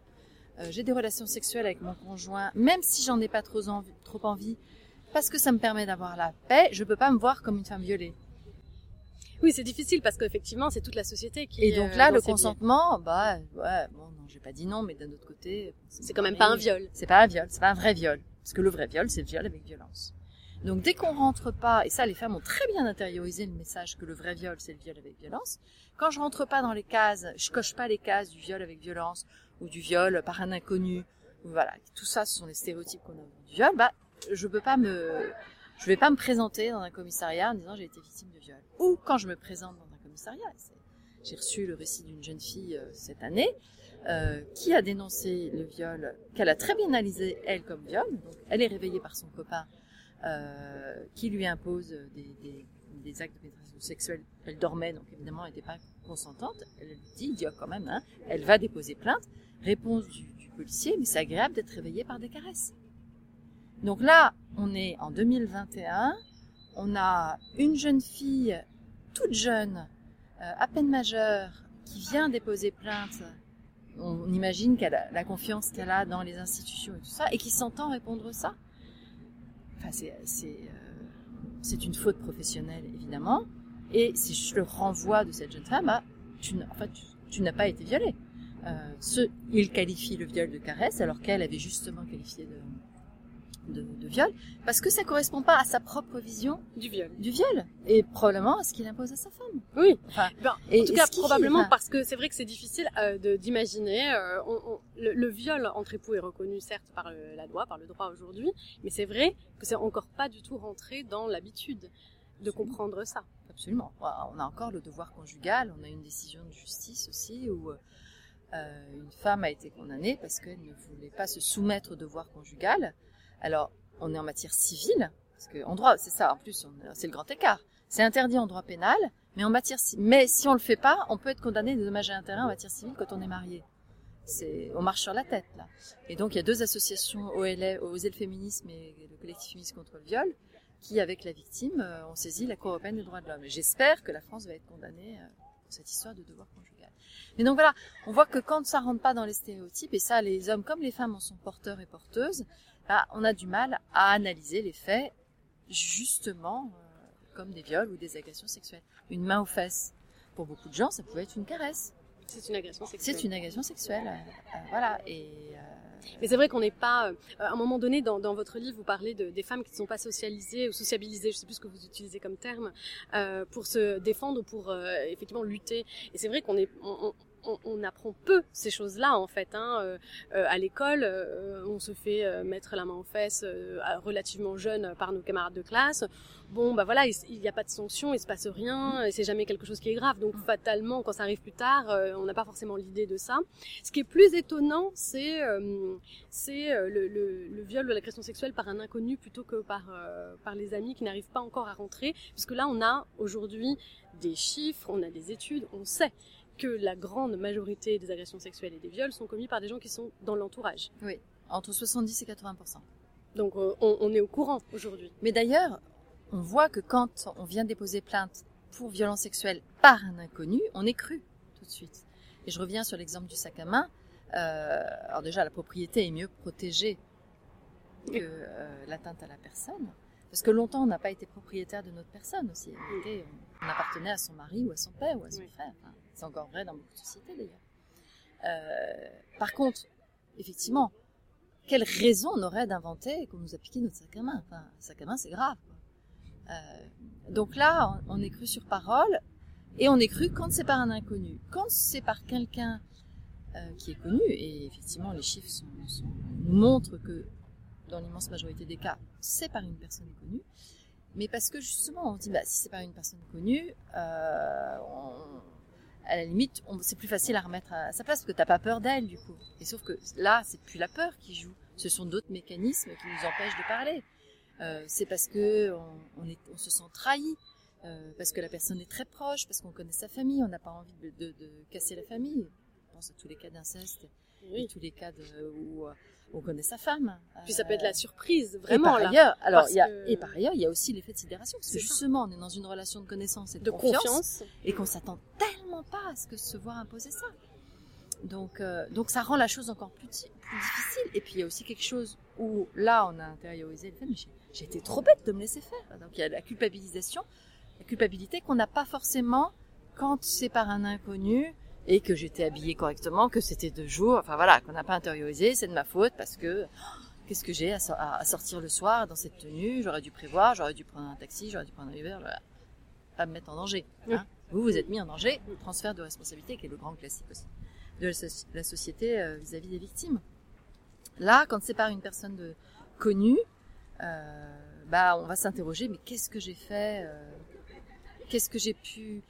euh, j'ai des relations sexuelles avec mon conjoint, même si j'en ai pas trop envie, trop envie, parce que ça me permet d'avoir la paix, je peux pas me voir comme une femme violée. Oui, c'est difficile parce qu'effectivement, c'est toute la société qui. Et donc euh, là, le consentement, bah ouais, bon, non, j'ai pas dit non, mais d'un autre côté, c'est quand même pas un viol. C'est pas un viol, c'est pas un vrai viol, parce que le vrai viol, c'est le viol avec violence. Donc dès qu'on rentre pas, et ça, les femmes ont très bien intériorisé le message que le vrai viol, c'est le viol avec violence. Quand je rentre pas dans les cases, je coche pas les cases du viol avec violence ou du viol par un inconnu, voilà, tout ça, ce sont les stéréotypes qu'on a du viol. Bah, je peux pas me, je vais pas me présenter dans un commissariat en disant j'ai été victime de viol. Ou quand je me présente dans un commissariat, j'ai reçu le récit d'une jeune fille euh, cette année euh, qui a dénoncé le viol, qu'elle a très bien analysé elle comme viol. Donc, elle est réveillée par son copain euh, qui lui impose des, actes de pénétration sexuelle. Elle dormait, donc évidemment, elle n'était pas consentante. Elle lui dit, ah, quand même, hein, elle va déposer plainte. Réponse du, du policier, mais c'est agréable d'être réveillée par des caresses. Donc là, on est en 2021, on a une jeune fille toute jeune, euh, à peine majeure, qui vient déposer plainte. On imagine qu'elle a la confiance qu'elle a dans les institutions et tout ça, et qui s'entend répondre ça. Enfin, euh, c'est une faute professionnelle évidemment. Et si je le renvoie de cette jeune femme, à, tu n'as pas été violée. Euh, ce, il qualifie le viol de caresse alors qu'elle avait justement qualifié de, de, de viol parce que ça correspond pas à sa propre vision Du viol. du viol et probablement à ce qu'il impose à sa femme. Oui. Enfin, Ben, et en tout cas, probablement enfin, parce que c'est vrai que c'est difficile euh, d'imaginer. euh, le, le viol entre époux est reconnu certes par le- la loi, par le droit aujourd'hui, mais c'est vrai que c'est encore pas du tout rentré dans l'habitude de Absolument. comprendre ça. Absolument. On a encore le devoir conjugal. On a une décision de justice aussi où euh, une femme a été condamnée parce qu'elle ne voulait pas se soumettre au devoir conjugal. Alors, on est en matière civile, parce que en droit, c'est ça. En plus, c'est le grand écart. C'est interdit en droit pénal, mais en matière mais si on le fait pas, on peut être condamné des dommages à intérêt en matière civile quand on est marié. C'est on marche sur la tête là. Et donc il y a deux associations OLF, Oser le féminisme et le collectif féministe contre le viol qui avec la victime euh, ont saisi la Cour européenne des droits de l'homme. J'espère que la France va être condamnée euh, pour cette histoire de devoir conjugal. Mais donc voilà, on voit que quand ça rentre pas dans les stéréotypes et ça les hommes comme les femmes en sont porteurs et porteuses, bah, on a du mal à analyser les faits justement euh, comme des viols ou des agressions sexuelles. Une main aux fesses, pour beaucoup de gens, ça pouvait être une caresse. C'est une agression sexuelle. C'est une agression sexuelle, euh, euh, voilà. Et mais c'est vrai qu'on n'est pas. à un moment donné, dans, dans, votre livre, vous parlez de, des femmes qui ne sont pas socialisées ou sociabilisées, je sais plus ce que vous utilisez comme terme, pour se défendre ou pour effectivement lutter. Et c'est vrai qu'on est, on, on, apprend peu ces choses-là en fait. Hein. Euh, euh, à l'école, euh, on se fait mettre la main aux fesses relativement jeune par nos camarades de classe. Bon, bah voilà, il n'y a pas de sanction, il se passe rien, et c'est jamais quelque chose qui est grave. Donc fatalement, quand ça arrive plus tard, on n'a pas forcément l'idée de ça. Ce qui est plus étonnant, c'est c'est le, le, viol ou l'agression sexuelle par un inconnu plutôt que par par les amis qui n'arrivent pas encore à rentrer, puisque là, on a aujourd'hui des chiffres, on a des études, on sait que la grande majorité des agressions sexuelles et des viols sont commis par des gens qui sont dans l'entourage. Oui, entre 70 et 80 Donc euh, on, est au courant aujourd'hui. Mais d'ailleurs, on voit que quand on vient déposer plainte pour violence sexuelle par un inconnu, on est cru tout de suite. Et je reviens sur l'exemple du sac à main. Euh, alors déjà, la propriété est mieux protégée que euh, l'atteinte à la personne. Parce que longtemps, on n'a pas été propriétaire de notre personne aussi. On, appartenait à son mari ou à son père ou à son frère. C'est encore vrai dans beaucoup de sociétés d'ailleurs. Euh, par contre, effectivement, quelle raison on aurait d'inventer qu'on nous a piqué notre sac à main? Enfin, sac à main, c'est grave. Euh, donc là, on, est cru sur parole et on est cru quand c'est par un inconnu. Quand c'est par quelqu'un euh, qui est connu, et effectivement, les chiffres montrent que dans l'immense majorité des cas, c'est par une personne connue. Mais parce que justement, on dit, bah, si c'est par une personne connue, on, à la limite, c'est plus facile à remettre à sa place parce que t'as pas peur d'elle du coup. Et sauf que là, c'est plus la peur qui joue. Ce sont d'autres mécanismes qui nous empêchent de parler. Euh, c'est parce que on, est, on, se sent trahi, euh, parce que la personne est très proche, parce qu'on connaît sa famille, on n'a pas envie de, de, de, casser la famille. Je pense à tous les cas d'inceste, oui. tous les cas de, où on connaît sa femme. Puis ça peut être la surprise, vraiment. Et par ailleurs, alors y a, et par ailleurs, il y a aussi l'effet de sidération, parce que justement, on est dans une relation de connaissance et de, confiance, et qu'on s'attend tellement pas à ce que se voir imposer ça. Donc, euh, donc ça rend la chose encore plus, plus difficile. Et puis il y a aussi quelque chose où là, on a intériorisé le fait, mais j'ai été trop bête de me laisser faire. Donc il y a la culpabilisation, la culpabilité qu'on n'a pas forcément quand c'est par un inconnu et que j'étais habillée correctement, que c'était deux jours, enfin voilà, qu'on n'a pas intériorisé, c'est de ma faute parce que qu'est-ce que j'ai à, sortir le soir dans cette tenue, j'aurais dû prévoir, j'aurais dû prendre un taxi, j'aurais dû prendre un Uber, pas me mettre en danger. Hein. Vous, vous êtes mis en danger, transfert de responsabilité qui est le grand classique aussi de la société euh, vis-à-vis des victimes. Là, quand c'est par une personne de, connue, euh, bah on va s'interroger, mais qu'est-ce que j'ai fait euh, Qu'est-ce que j'ai pu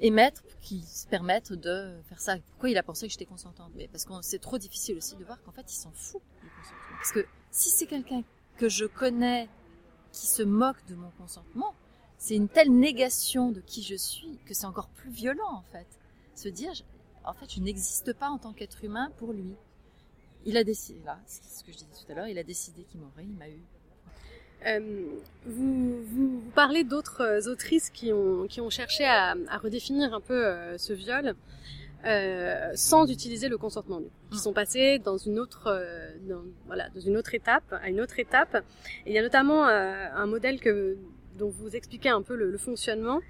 émettre qui se permettent de faire ça. Pourquoi il a pensé que j'étais consentante? Mais parce que c'est trop difficile aussi de voir qu'en fait il s'en fout du consentement. Parce que si c'est quelqu'un que je connais qui se moque de mon consentement, c'est une telle négation de qui je suis que c'est encore plus violent en fait. Se dire, en fait, je n'existe pas en tant qu'être humain pour lui. Il a décidé, là, c'est ce que je disais tout à l'heure, il a décidé qu'il m'aurait, il m'a eu, euh, vous, vous, parlez d'autres euh, autrices qui ont, qui ont cherché à, à redéfinir un peu euh, ce viol euh, sans utiliser le consentement, qui mm. sont passées dans une autre, voilà, dans une autre étape, à une autre étape. Il y a notamment un modèle que, dont vous expliquez un peu le, le fonctionnement,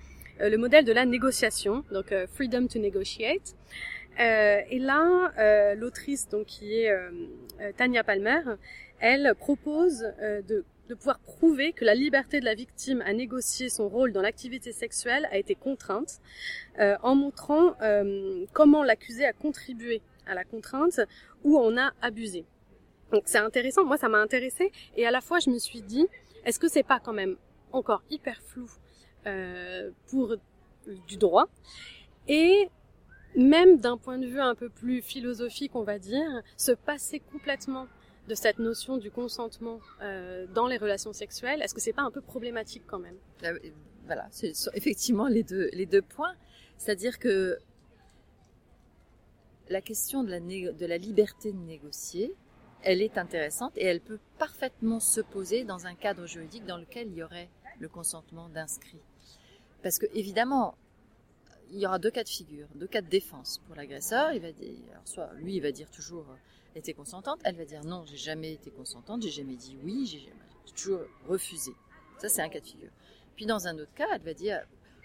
le modèle de la négociation, donc freedom to negotiate. et là, l'autrice donc qui est Tania Palmer, elle propose de de pouvoir prouver que la liberté de la victime à négocier son rôle dans l'activité sexuelle a été contrainte, euh, en montrant euh, comment l'accusé a contribué à la contrainte ou en a abusé. Donc c'est intéressant, moi ça m'a intéressé, et à la fois je me suis dit, est-ce que c'est pas quand même encore hyper flou euh, pour du droit? Et même d'un point de vue un peu plus philosophique, on va dire, se passer complètement de cette notion du consentement euh, dans les relations sexuelles, est-ce que c'est pas un peu problématique quand même? Voilà, c'est effectivement les deux, les deux points. C'est-à-dire que la question de la, liberté de négocier, elle est intéressante et elle peut parfaitement se poser dans un cadre juridique dans lequel il y aurait le consentement d'inscrit. Parce que évidemment, il y aura deux cas de figure, deux cas de défense pour l'agresseur. Il va dire, soit lui, il va dire toujours était consentante. Elle va dire non, j'ai jamais été consentante, j'ai jamais dit oui, j'ai toujours refusé. Ça, c'est un cas de figure. Puis dans un autre cas, elle va dire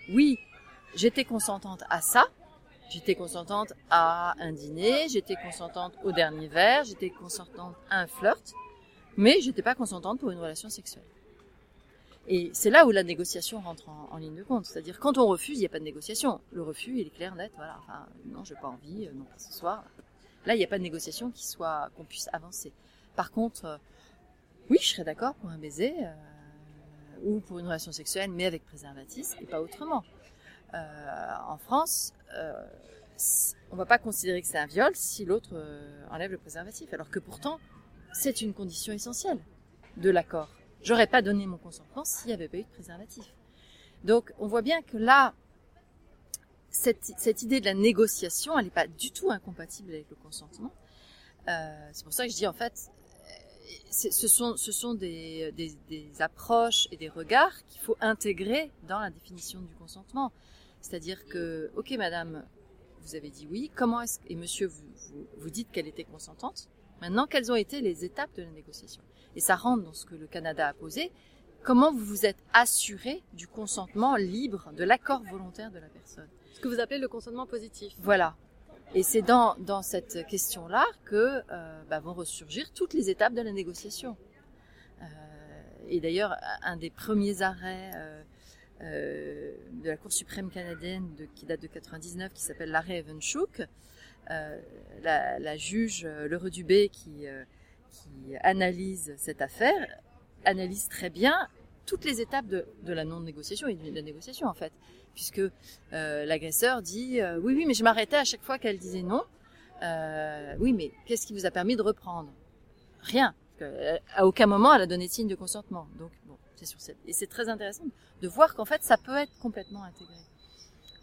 oui, j'étais consentante à ça, J'étais consentante à un dîner, j'étais consentante au dernier verre, j'étais consentante à un flirt, mais j'étais pas consentante pour une relation sexuelle. Et c'est là où la négociation rentre en, ligne de compte. C'est-à-dire, quand on refuse, il n'y a pas de négociation. Le refus, il est clair, net, voilà. Enfin, non, j'ai pas envie, euh, non, pas ce soir. Là, il n'y a pas de négociation qui soit, qu'on puisse avancer. Par contre, euh, oui, je serais d'accord pour un baiser, euh, ou pour une relation sexuelle, mais avec préservatif, et pas autrement. en France, euh, on va pas considérer que c'est un viol si l'autre euh, enlève le préservatif, alors que pourtant c'est une condition essentielle de l'accord. J'aurais pas donné mon consentement s'il n'y avait pas eu de préservatif. Donc on voit bien que là, cette, cette idée de la négociation, elle n'est pas du tout incompatible avec le consentement. Euh, c'est pour ça que je dis en fait, ce sont, ce sont des, des, des approches et des regards qu'il faut intégrer dans la définition du consentement. C'est-à-dire que, ok madame, vous avez dit oui, comment est-ce et monsieur, vous, vous, dites qu'elle était consentante. Maintenant, quelles ont été les étapes de la négociation? Et ça rentre dans ce que le Canada a posé. Comment vous vous êtes assuré du consentement libre, de l'accord volontaire de la personne? Ce que vous appelez le consentement positif. Voilà. Et c'est dans, dans cette question-là que euh, bah, vont ressurgir toutes les étapes de la négociation. Euh, et d'ailleurs, un des premiers arrêts euh, de la Cour suprême canadienne qui date de 99, qui s'appelle l'arrêt Evenchuk. La, la, juge euh, Le Dubé qui, qui analyse cette affaire analyse très bien toutes les étapes de, la non-négociation et de la négociation en fait, puisque euh, l'agresseur dit oui oui mais je m'arrêtais à chaque fois qu'elle disait non. oui mais qu'est-ce qui vous a permis de reprendre? Rien. À aucun moment elle a donné signe de consentement. Donc sur cette... Et c'est très intéressant de voir qu'en fait, ça peut être complètement intégré.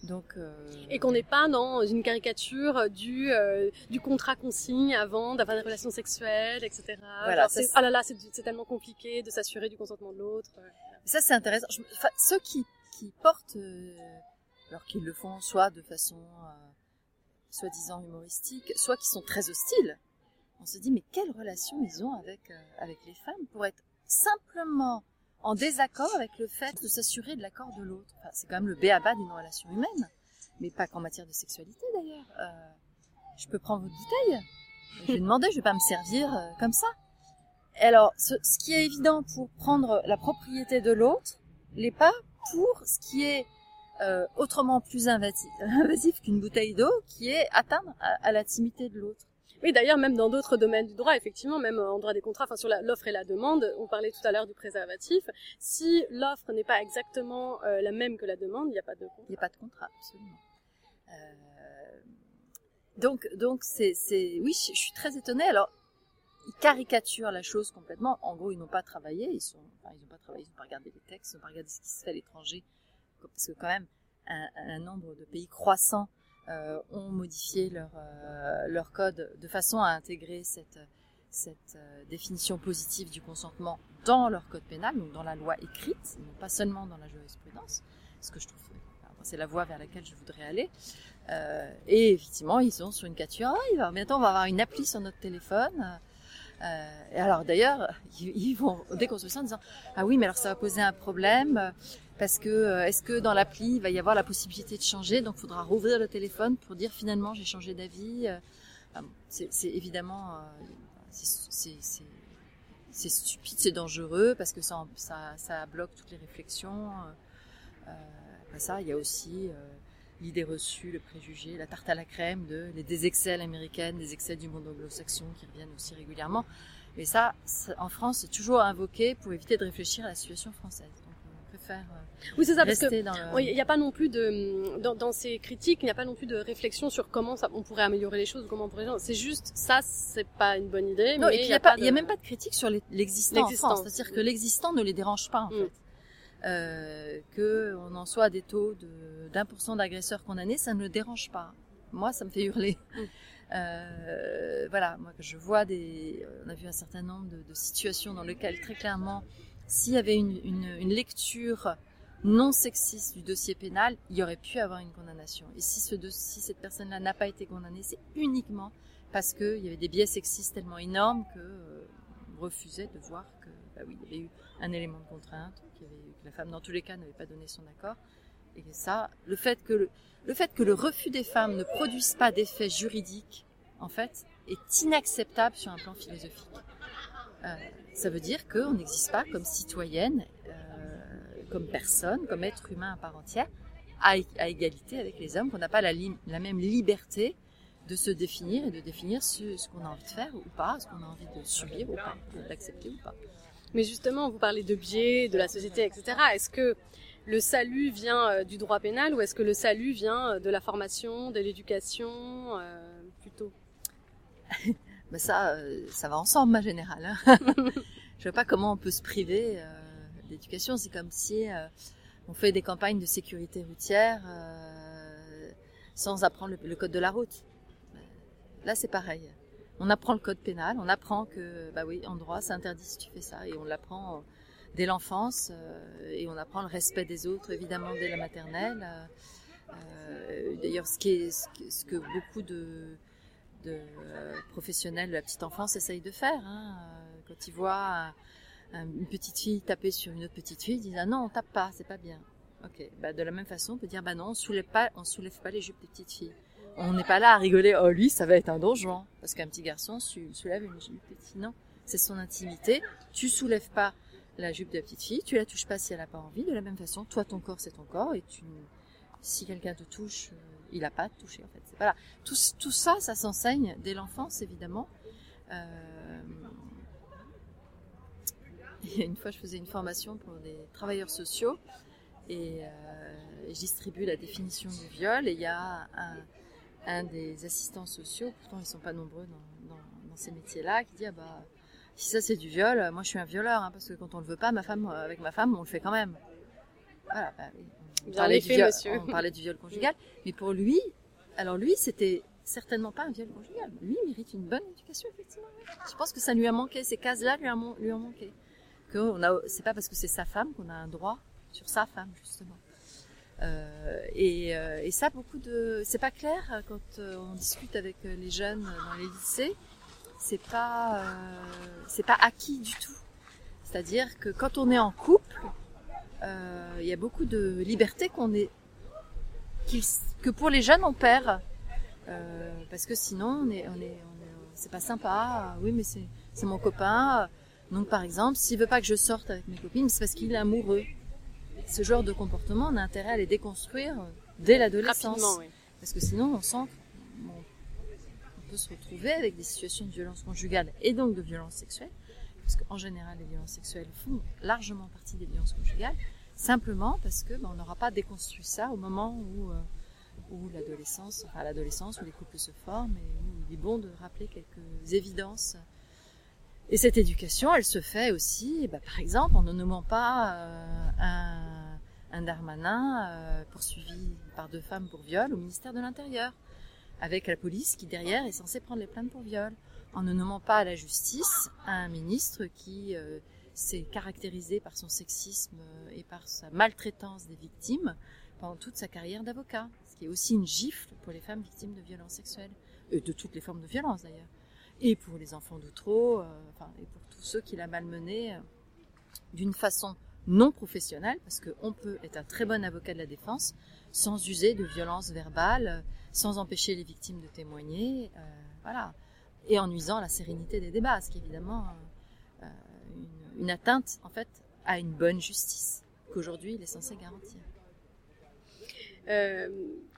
Donc, euh... Et qu'on n'est pas dans une caricature du, euh, du contrat qu'on signe avant d'avoir des relations sexuelles, etc. Voilà, ah là là, c'est, tellement compliqué de s'assurer du consentement de l'autre. Ça, c'est intéressant. Je... Enfin, ceux qui, qui portent, euh, alors qu'ils le font soit de façon euh, soi-disant humoristique, soit qui sont très hostiles, on se dit, mais quelle relation ils ont avec, avec les femmes pour être simplement en désaccord avec le fait de s'assurer de l'accord de l'autre. c'est quand même le béaba d'une relation humaine, mais pas qu'en matière de sexualité d'ailleurs. Euh, je peux prendre votre bouteille Je vais demander, je vais pas me servir euh, comme ça. Alors, ce, qui est évident pour prendre la propriété de l'autre, l'est pas pour ce qui est euh, autrement plus invasif, qu'une bouteille d'eau, qui est atteindre à, à l'intimité de l'autre. Oui, d'ailleurs, même dans d'autres domaines du droit, effectivement, même en droit des contrats, enfin sur l'offre et la demande, on parlait tout à l'heure du préservatif. Si l'offre n'est pas exactement euh, la même que la demande, il n'y a pas de contrat. Il n'y a pas de contrat, absolument. Euh... Donc, donc c'est, oui, je, suis très étonnée. Alors, ils caricaturent la chose complètement. En gros, ils n'ont pas travaillé, ils n'ont pas travaillé, ils n'ont pas regardé les textes, ils n'ont pas regardé ce qui se fait à l'étranger, parce que quand même, un, un nombre de pays croissants euh, ont modifié leur, euh, leur code de façon à intégrer cette, cette euh, définition positive du consentement dans leur code pénal, donc dans la loi écrite, non pas seulement dans la jurisprudence, ce que je trouve c'est la voie vers laquelle je voudrais aller. Euh, et effectivement, ils sont sur une cature. Ah, bientôt, on va avoir une appli sur notre téléphone. Euh, et alors d'ailleurs, ils, ils, vont déconstruire ça en disant ah oui, mais alors ça va poser un problème parce que euh, est-ce que dans l'appli il va y avoir la possibilité de changer? Donc il faudra rouvrir le téléphone pour dire finalement j'ai changé d'avis euh, c'est évidemment euh, c'est stupide c'est dangereux parce que ça, ça, ça bloque toutes les réflexions après ça il y a aussi l'idée reçue le préjugé la tarte à la crème de les des excels américaines des excès du monde anglo-saxon qui reviennent aussi régulièrement. Mais ça, en France c'est toujours invoqué pour éviter de réfléchir à la situation française préfère euh, Oui, c'est ça, parce que il n'y a pas non plus de dans, dans ces critiques, il n'y a pas non plus de réflexion sur comment ça, on pourrait améliorer les choses, ou comment on pourrait. C'est juste ça, c'est pas une bonne idée. Non, mais et puis il n'y a, de- même pas de critique sur l'existant. C'est-à-dire que l'existant ne les dérange pas, en Mm. fait. Euh, que on en soit à des taux de d'un pour cent d'agresseurs condamnés, ça ne le dérange pas. Moi, ça me fait hurler. Mm. Euh, voilà, moi, je vois des, on a vu un certain nombre de, de situations dans lesquelles très clairement, s'il y avait une, une, une lecture non sexiste du dossier pénal, il y aurait pu avoir une condamnation. Et si, ce si cette personne-là n'a pas été condamnée, c'est uniquement parce qu'il y avait des biais sexistes tellement énormes que euh, refusait de voir que, bah oui, il y avait eu un élément de contrainte, y avait que la femme, dans tous les cas, n'avait pas donné son accord. Et ça, le fait que le, le fait que le refus des femmes ne produise pas d'effet juridique, en fait, est inacceptable sur un plan philosophique. Euh, ça veut dire qu'on n'existe pas comme citoyenne, euh, comme personne, comme être humain à part entière, à, à égalité avec les hommes, qu'on n'a pas la, même liberté de se définir et de définir ce, ce qu'on a envie de faire ou pas, ce qu'on a envie de subir ou pas, d'accepter ou pas. Mais justement, vous parlez de biais, de la société, etc. Est-ce que le salut vient euh, du droit pénal ou est-ce que le salut vient euh, de la formation, de l'éducation euh, plutôt? Ben ça, euh, ça va ensemble, ma générale. hein. Je vois pas comment on peut se priver euh, d'éducation. C'est comme si euh, on fait des campagnes de sécurité routière euh, sans apprendre le, le code de la route. Là, c'est pareil. On apprend le code pénal, on apprend que, bah oui, en droit, c'est interdit si tu fais ça, et on l'apprend euh, dès l'enfance, euh, et on apprend le respect des autres, évidemment, dès la maternelle. D'ailleurs, ce, qui est, ce, qui- ce que beaucoup de, de euh, professionnels de la petite enfance essayent de faire. hein. Euh, Quand ils voient un- un- une petite fille taper sur une autre petite fille, ils disent ah non, on tape pas, c'est pas bien. Ok, bah, de la même façon, on peut dire bah non, on soulève pas, on soulève pas les jupes des petites filles. On n'est pas là à rigoler. Oh lui, ça va être un donjon parce qu'un petit garçon soulève une jupe de petite fille. Non, c'est son intimité. Tu soulèves pas la jupe de la petite fille, tu la touches pas si elle a pas envie. De la même façon, toi ton corps c'est ton corps et tu, si quelqu'un te touche, euh, il a pas toucher en fait. Voilà, tout, ça, ça s'enseigne dès l'enfance évidemment. Euh, une fois, je faisais une formation pour des travailleurs sociaux et euh, je distribue la définition du viol et il y a un, des assistants sociaux, pourtant ils sont pas nombreux dans, ces métiers-là, qui dit ah bah si ça c'est du viol, moi je suis un violeur hein, parce que quand on le veut pas, ma femme avec ma femme on le fait quand même. Voilà, bah. On Bien parlait, effet, du viol, monsieur. on parlait du viol conjugal, mais pour lui, alors lui c'était certainement pas un viol conjugal. Lui il mérite une bonne éducation effectivement. oui. Je pense que ça lui a manqué, ces cases-là lui, ont manqué. Que on a, c'est pas parce que c'est sa femme qu'on a un droit sur sa femme justement. Euh, et, euh, et ça, beaucoup de, c'est pas clair euh, quand euh, on discute avec les jeunes dans les lycées. C'est pas, c'est pas acquis du tout. C'est-à-dire que quand on est en couple, il y a beaucoup de liberté qu'on est, que pour les jeunes on perd, Euh, parce que sinon on est, on c'est pas sympa. Oui, mais c'est, mon copain. Donc par exemple, s'il veut pas que je sorte avec mes copines, c'est parce qu'il est amoureux. Ce genre de comportement, on a intérêt à les déconstruire dès l'adolescence. Oui. Parce que sinon, on sent qu'on on peut se retrouver avec des situations de violence conjugale et donc de violence sexuelle. Parce qu'en général, les violences sexuelles font largement partie des violences conjugales. Simplement parce que ben, on n'aura pas déconstruit ça au moment où, euh, où l'adolescence, enfin l'adolescence, où les couples se forment et où il est bon de rappeler quelques évidences. Et cette éducation, elle se fait aussi, ben, par exemple, en ne nommant pas euh, un, un Darmanin euh, poursuivi par deux femmes pour viol au ministère de l'Intérieur, avec la police qui derrière est censée prendre les plaintes pour viol, en ne nommant pas à la justice un ministre qui euh, s'est caractérisé par son sexisme euh, et par sa maltraitance des victimes pendant toute sa carrière d'avocat, ce qui est aussi une gifle pour les femmes victimes de violences sexuelles, et de toutes les formes de violence d'ailleurs, et pour les enfants d'outreau, euh, et pour tous ceux qui l'a malmené d'une façon non professionnelle, parce qu'on peut être un très bon avocat de la défense sans user de violence verbale, sans empêcher les victimes de témoigner, voilà, et en nuisant à la sérénité des débats, ce qui est évidemment euh, une, une atteinte en fait à une bonne justice qu'aujourd'hui il est censé garantir. Euh,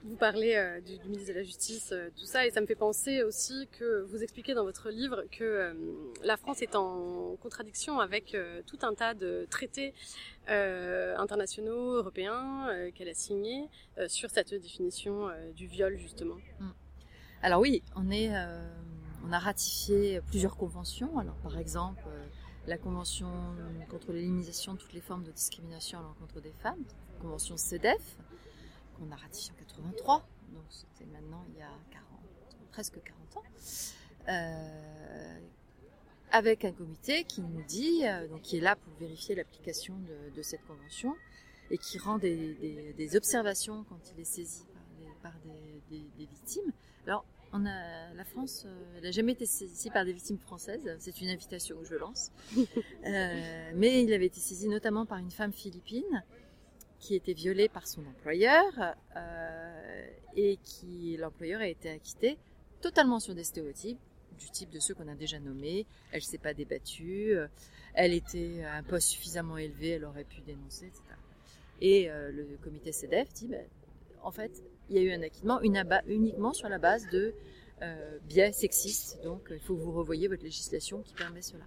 vous parlez euh, du, du, ministre de la Justice, tout ça, et ça me fait penser aussi que vous expliquez dans votre livre que la France est en contradiction avec tout un tas de traités internationaux, européens, qu'elle a signés sur cette définition du viol, justement. Mm. Alors oui, on, est, on a ratifié plusieurs conventions. Alors par exemple, la Convention contre l'élimination de toutes les formes de discrimination à l'encontre des femmes, Convention CEDEF, qu'on a ratifié en 83, donc c'était maintenant il y a 40, presque 40 ans, euh, avec un comité qui nous dit, euh, donc qui est là pour vérifier l'application de, cette convention et qui rend des, des, des, observations quand il est saisi par, par des, victimes. Alors, on a, la France, euh, n'a jamais été saisie par des victimes françaises. C'est une invitation que je lance. euh, mais il avait été saisi notamment par une femme philippine qui était violée par son employeur euh, et qui l'employeur a été acquitté totalement sur des stéréotypes du type de ceux qu'on a déjà nommés. Elle s'est pas débattue, euh, elle était à un poste suffisamment élevé, elle aurait pu dénoncer, etc. Et euh, le comité CEDEF dit, ben, en fait, il y a eu un acquittement uniquement sur la base de euh, biais sexistes, donc il faut que vous revoyiez votre législation qui permet cela.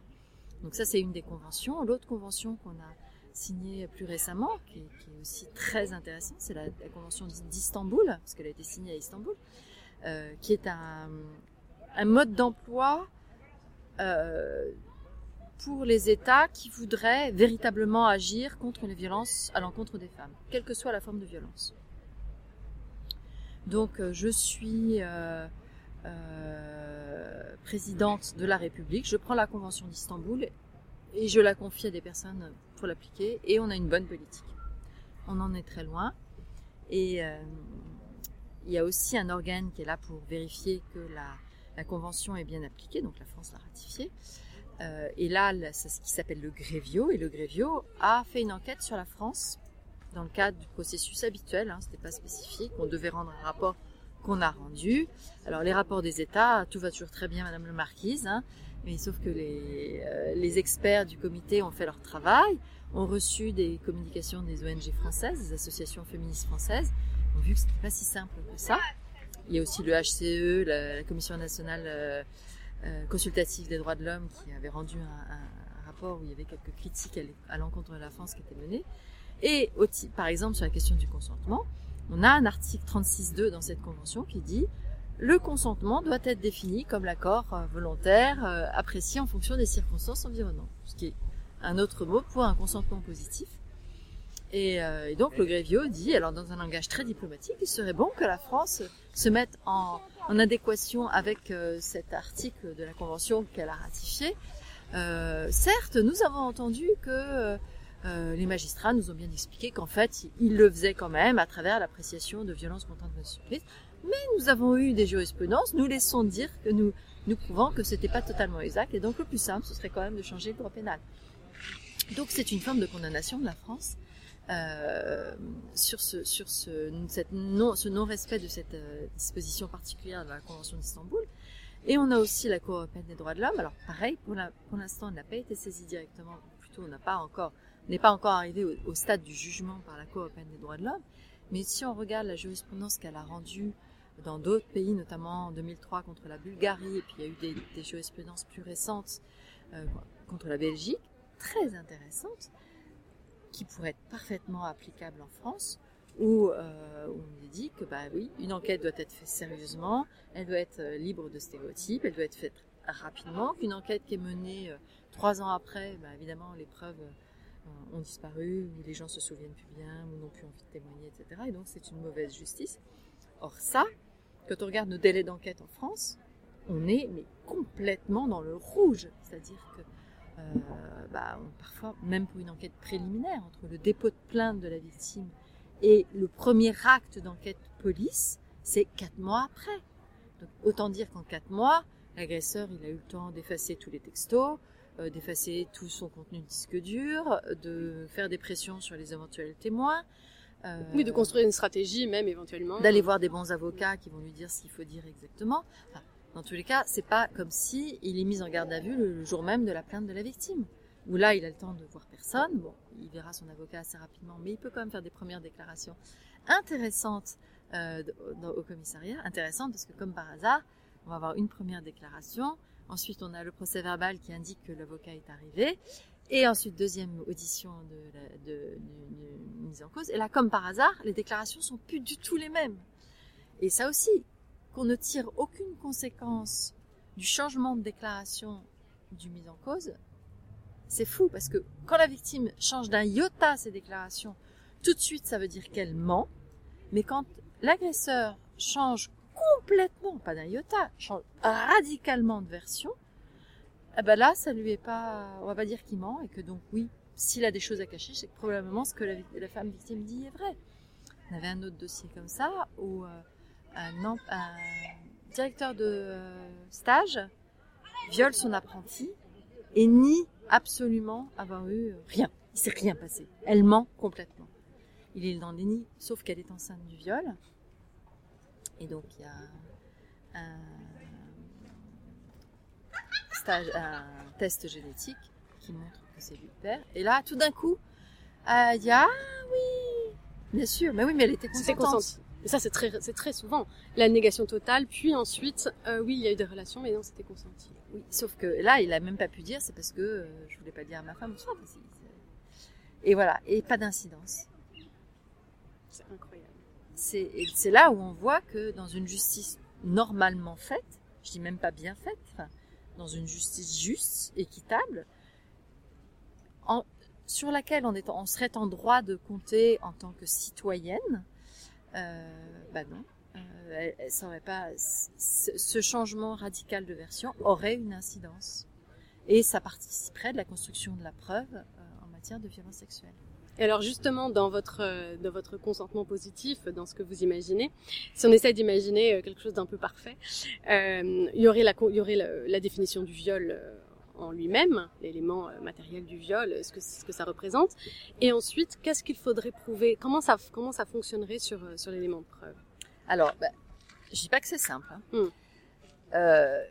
Donc ça, c'est une des conventions. L'autre convention qu'on a signée plus récemment, qui est, aussi très intéressante, c'est la, convention d'Istanbul, parce qu'elle a été signée à Istanbul, euh, qui est un, mode d'emploi euh, pour les États qui voudraient véritablement agir contre les violences à l'encontre des femmes, quelle que soit la forme de violence. Donc euh, je suis euh, euh, présidente de la République, je prends la Convention d'Istanbul et je la confie à des personnes pour l'appliquer et on a une bonne politique. On en est très loin et il y a aussi un organe qui est là pour vérifier que la, la convention est bien appliquée, donc la France l'a ratifiée. Et là, c'est ce qui s'appelle le Grévio et le Grévio a fait une enquête sur la France dans le cadre du processus habituel, hein, c'était pas spécifique, on devait rendre un rapport qu'on a rendu. Alors les rapports des États, tout va toujours très bien, Madame le Marquise, hein, mais sauf que les, euh, les, experts du comité ont fait leur travail, ont reçu des communications des ONG françaises, des associations féministes françaises, ont vu que c'était pas si simple que ça. Il y a aussi le HCE, la, la Commission nationale euh, euh, consultative des droits de l'homme, qui avait rendu un, un, rapport où il y avait quelques critiques à l'encontre de la France qui étaient menées. Et par exemple sur la question du consentement, on a un article 36.2 dans cette convention qui dit le consentement doit être défini comme l'accord euh, volontaire euh, apprécié en fonction des circonstances environnantes, ce qui est un autre mot pour un consentement positif. Et, euh, et donc le Grévio dit, alors dans un langage très diplomatique, il serait bon que la France se mette en, en adéquation avec euh, cet article de la convention qu'elle a ratifié. Euh, certes, nous avons entendu que euh, les magistrats nous ont bien expliqué qu'en fait, ils le faisaient quand même à travers l'appréciation de violences contraintes de supplice. Mais nous avons eu des jurisprudences, nous laissons dire que nous, nous prouvant que c'était pas totalement exact. Et donc le plus simple, ce serait quand même de changer le droit pénal. Donc c'est une forme de condamnation de la France euh, sur ce, sur ce, non, ce non-respect de cette euh, disposition particulière de la Convention d'Istanbul. Et on a aussi la Cour européenne des droits de l'homme. Alors pareil, pour l'instant, elle n'a pas été saisie directement. Plutôt, on n'a pas encore n'est pas encore arrivé au, stade du jugement par la Cour européenne des droits de l'homme. Mais si on regarde la jurisprudence qu'elle a rendue dans d'autres pays, notamment en 2003 contre la Bulgarie, et puis il y a eu des, jurisprudences plus récentes euh, contre la Belgique, très intéressantes, qui pourraient être parfaitement applicables en France, où, euh, on dit que bah oui, une enquête doit être faite sérieusement, elle doit être euh, libre de stéréotypes, elle doit être faite rapidement, qu'une enquête qui est menée euh, trois ans après, bah, évidemment les preuves ont disparu, ou les gens se souviennent plus bien, ou n'ont plus envie de témoigner, etc. Et donc c'est une mauvaise justice. Or ça, quand on regarde nos délais d'enquête en France, on est mais complètement dans le rouge. C'est-à-dire que euh, bah, parfois, même pour une enquête préliminaire, entre le dépôt de plainte de la victime et le premier acte d'enquête police, c'est quatre mois après. Donc, autant dire qu'en quatre mois, l'agresseur, il a eu le temps d'effacer tous les textos, euh, d'effacer tout son contenu de disque dur, de faire des pressions sur les éventuels témoins. Euh, oui, de construire une stratégie même éventuellement. D'aller voir des bons avocats qui vont lui dire ce qu'il faut dire exactement. Enfin, dans tous les cas, c'est pas comme si il est mis en garde à vue le jour même de la plainte de la victime. où là, il a le temps de voir personne. Bon, il verra son avocat assez rapidement, mais il peut quand même faire des premières déclarations intéressantes euh, au commissariat. Intéressantes parce que, comme par hasard, on va avoir une première déclaration. Ensuite, on a le procès verbal qui indique que l'avocat est arrivé. Et ensuite, deuxième audition de, mise en cause. Et là, comme par hasard, les déclarations sont plus du tout les mêmes. Et ça aussi, qu'on ne tire aucune conséquence du changement de déclaration du mise en cause, c'est fou parce que quand la victime change d'un iota ses déclarations, tout de suite ça veut dire qu'elle ment. Mais quand l'agresseur change complètement, pas d'un iota, change radicalement de version, eh ben là, ça lui est pas, on va pas dire qu'il ment et que donc oui, s'il a des choses à cacher, c'est que probablement ce que la, femme victime dit est vrai. On avait un autre dossier comme ça où euh, un, directeur de euh, stage viole son apprenti et nie absolument avoir eu rien. Il s'est rien passé. Elle ment complètement. Il est dans le déni, sauf qu'elle est enceinte du viol. Et donc il y a un, stage, un test génétique qui montre que c'est lui le père. Et là, tout d'un coup, euh, il y a ah oui, bien sûr, mais oui, mais elle était consentante. Et ça, c'est très, c'est très souvent la négation totale. Puis ensuite, euh, oui, il y a eu des relations, mais non, c'était consenti. Oui, sauf que là, il a même pas pu dire, c'est parce que euh, je voulais pas dire à ma femme. Et voilà, et pas d'incidence. C'est incroyable. C'est là où on voit que dans une justice normalement faite, je dis même pas bien faite, dans une justice juste, équitable, sur laquelle on, serait en droit de compter en tant que citoyenne, euh, bah non, euh, ce changement radical de version aurait une incidence et ça participerait de la construction de la preuve euh, en matière de violence sexuelle. Et alors justement, dans votre, dans votre consentement positif, dans ce que vous imaginez, si on essaie d'imaginer quelque chose d'un peu parfait, euh, il y aurait, la, il y aurait la, définition du viol en lui-même, l'élément matériel du viol, ce que, ce que ça représente, et ensuite, qu'est-ce qu'il faudrait prouver? Comment ça, comment ça fonctionnerait sur, sur l'élément de preuve? Alors, bah, je dis pas que c'est simple. Hein. Hmm. Euh,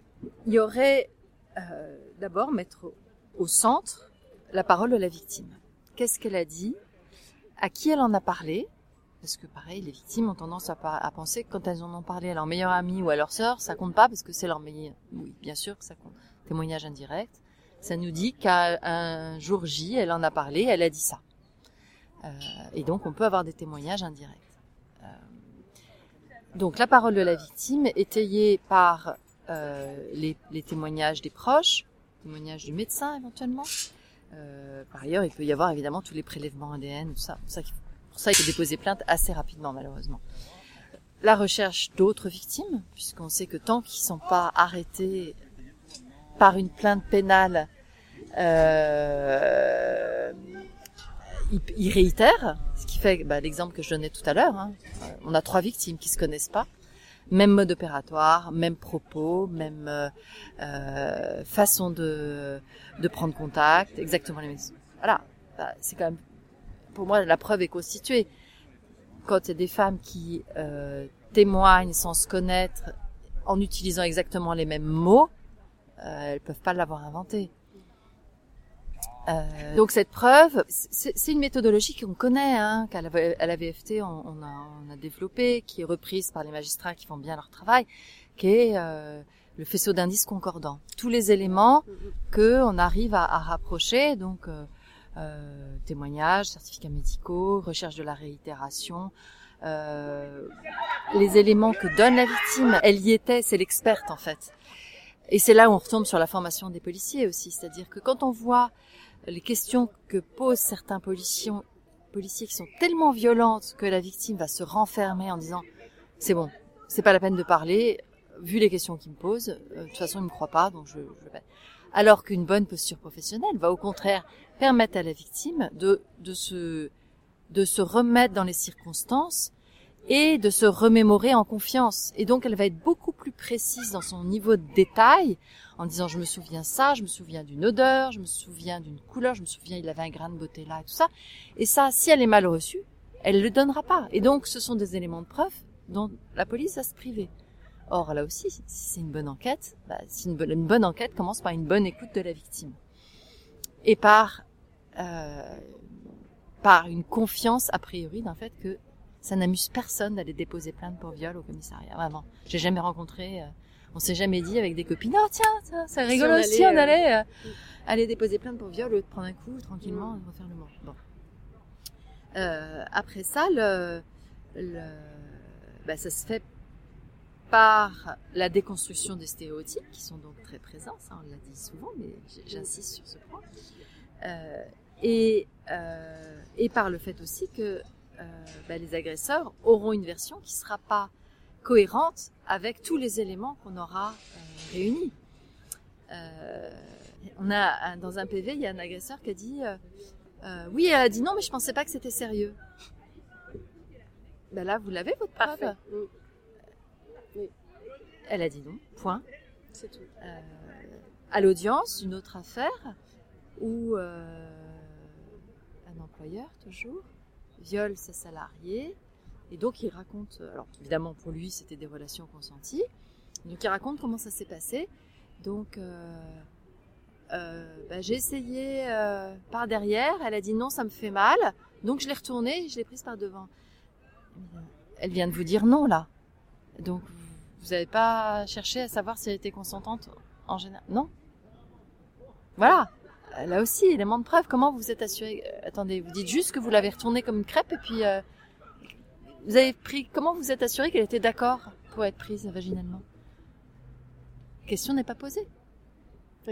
il y aurait euh, d'abord mettre au centre la parole de la victime. Qu'est-ce qu'elle a dit? À qui elle en a parlé? Parce que pareil, les victimes ont tendance à, penser que quand elles en ont parlé à leur meilleure amie ou à leur sœur, ça compte pas parce que c'est leur meilleur. Oui, bien sûr que ça compte. Témoignage indirect. Ça nous dit qu'à un jour J, elle en a parlé, elle a dit ça. Euh, et donc, on peut avoir des témoignages indirects. Donc la parole de la victime étayée par euh, les, les, témoignages des proches, témoignages du médecin éventuellement. Euh, par ailleurs, il peut y avoir évidemment tous les prélèvements ADN, tout ça. Pour ça, pour ça il faut déposer plainte assez rapidement malheureusement. La recherche d'autres victimes, puisqu'on sait que tant qu'ils sont pas arrêtés par une plainte pénale, euh, ils, réitèrent, ce qui fait bah, l'exemple que je donnais tout à l'heure. Hein. Euh, on a trois victimes qui se connaissent pas, même mode opératoire, même propos, même euh, euh, façon de, de prendre contact, exactement les mêmes. Voilà, bah, c'est quand même pour moi la preuve est constituée. Quand il y a des femmes qui euh, témoignent sans se connaître, en utilisant exactement les mêmes mots, euh, elles peuvent pas l'avoir inventé. Euh, donc cette preuve, c'est une méthodologie qu'on connaît, hein, qu'à la, VFT on, a, on, a, développé, qui est reprise par les magistrats qui font bien leur travail, qui est euh, le faisceau d'indices concordants. Tous les éléments que on arrive à, à rapprocher, donc euh, euh témoignages, certificats médicaux, recherche de la réitération, euh, les éléments que donne la victime, elle y était, c'est l'experte en fait. Et c'est là où on retombe sur la formation des policiers aussi, c'est-à-dire que quand on voit les questions que posent certains policiers, policiers qui sont tellement violentes que la victime va se renfermer en disant c'est bon, c'est pas la peine de parler, vu les questions qu'il me pose, euh, de toute façon il me croit pas, donc je, je Alors qu'une bonne posture professionnelle va au contraire permettre à la victime de, de se de se remettre dans les circonstances et de se remémorer en confiance. Et donc elle va être beaucoup précise dans son niveau de détail en disant je me souviens ça, je me souviens d'une odeur, je me souviens d'une couleur, je me souviens il avait un grain de beauté là et tout ça. Et ça, si elle est mal reçue, elle le donnera pas. Et donc ce sont des éléments de preuve dont la police va se priver. Or là aussi, si c'est une bonne enquête, bah, si une, bonne, enquête commence par une bonne écoute de la victime. et par euh, par une confiance a priori d'un fait que ça n'amuse personne d'aller déposer plainte pour viol au commissariat. Vraiment, j'ai jamais rencontré, euh, on s'est jamais dit avec des copines, oh tiens, c'est rigolo si on allait, euh, aller déposer plainte pour viol, ou de prendre un coup tranquillement et refaire le monde. Bon. Euh, après ça, le, le bah, ça se fait par la déconstruction des stéréotypes qui sont donc très présents, ça on l'a dit souvent, mais j'insiste sur ce point. Euh, et, euh, et par le fait aussi que euh, bah, les agresseurs auront une version qui sera pas cohérente avec tous les éléments qu'on aura euh, réunis. Euh, on a dans un PV, il y a un agresseur qui a dit euh, oui, elle a dit non, mais je pensais pas que c'était sérieux. Ben là, vous l'avez votre preuve. Oui. Elle a dit non. Point. C'est tout. à l'audience, une autre affaire où un employeur toujours viole sa salariée et donc il raconte. Alors évidemment pour lui c'était des relations consenties. Donc il raconte comment ça s'est passé. Donc euh, euh, bah, j'ai essayé euh, par derrière, elle a dit non, ça me fait mal, donc je l'ai retournée, je l'ai prise par devant. Elle vient de vous dire non là, donc vous n'avez pas cherché à savoir si elle était consentante en général, non Voilà. Là aussi, élément de preuve. Comment vous êtes assuré? Attendez, vous dites juste que vous l'avez retournée comme une crêpe et puis vous avez pris. Comment vous êtes assuré qu'elle était d'accord pour être prise vaginalement La question n'est pas posée.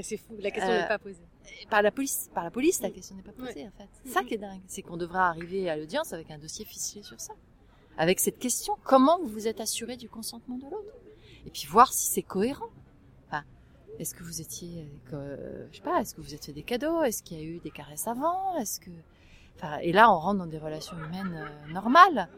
C'est fou, la question n'est euh, pas posée. Par la police, par la police, la question n'est pas posée en fait. C'est ça qui est dingue, c'est qu'on devra arriver à l'audience avec un dossier ficelé sur ça, avec cette question comment vous vous êtes assuré du consentement de l'autre, et puis voir si c'est cohérent. Est-ce que vous étiez, euh, je sais pas, est-ce que vous étiez des cadeaux, est-ce qu'il y a eu des caresses avant, est-ce que, enfin, et là on rentre dans des relations humaines euh, normales,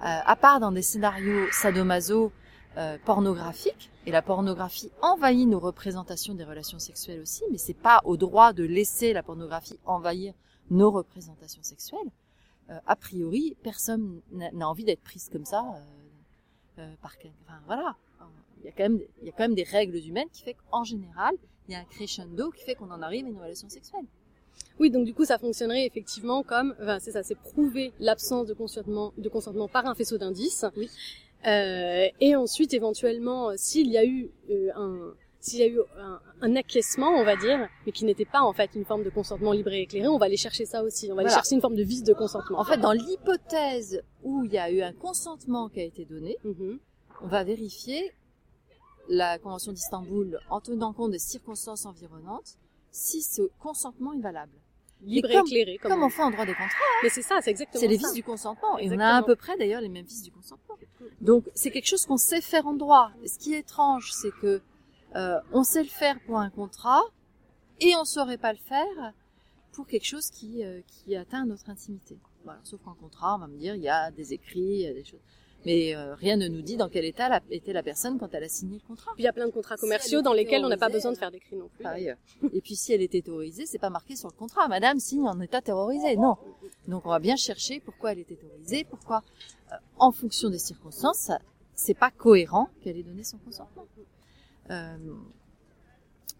à part dans des scénarios sadomaso euh, pornographique et la pornographie envahit nos représentations des relations sexuelles aussi, mais c'est pas au droit de laisser la pornographie envahir nos représentations sexuelles. Euh, a priori, personne n'a envie d'être prise comme ça euh, euh par enfin voilà. Il y a quand même il y a quand même des règles humaines qui fait qu'en général, il y a un crescendo qui fait qu'on en arrive à une relation sexuelle. Oui, donc du coup, ça fonctionnerait effectivement comme, enfin, c'est ça, c'est prouver l'absence de consentement, de consentement par un faisceau d'indices. Oui. Euh, et ensuite, éventuellement, euh, s'il y a eu euh, un s'il y a eu un, un, acquiescement, on va dire, mais qui n'était pas en fait une forme de consentement libre et éclairé, on va aller chercher ça aussi. On va aller chercher une forme de vice de consentement. En fait, dans l'hypothèse où il y a eu un consentement qui a été donné, mm-hmm. on va vérifier la Convention d'Istanbul en tenant compte des circonstances environnantes si ce consentement est valable libre et éclairé. Comme, on fait en droit des contrats. Hein. Mais c'est ça, c'est exactement C'est les vices du consentement. Et on a à peu près d'ailleurs les mêmes vices du consentement. Donc c'est quelque chose qu'on sait faire en droit. Et ce qui est étrange, c'est que euh, on sait le faire pour un contrat et on saurait pas le faire pour quelque chose qui, euh, qui atteint notre intimité. Voilà, sauf qu'en contrat, on va me dire, il y a des écrits, il y a des choses mais euh, rien ne nous dit dans quel état était la personne quand elle a signé le contrat. Puis il y a plein de contrats commerciaux dans lesquels on n'a pas besoin de faire d'écrit non plus. Et puis si elle était terrorisée, c'est pas marqué sur le contrat. Madame signe en état terrorisé. Non. Donc on va bien chercher pourquoi elle était terrorisée, pourquoi, euh, en fonction des circonstances, c'est pas cohérent qu'elle ait donné son consentement. Euh,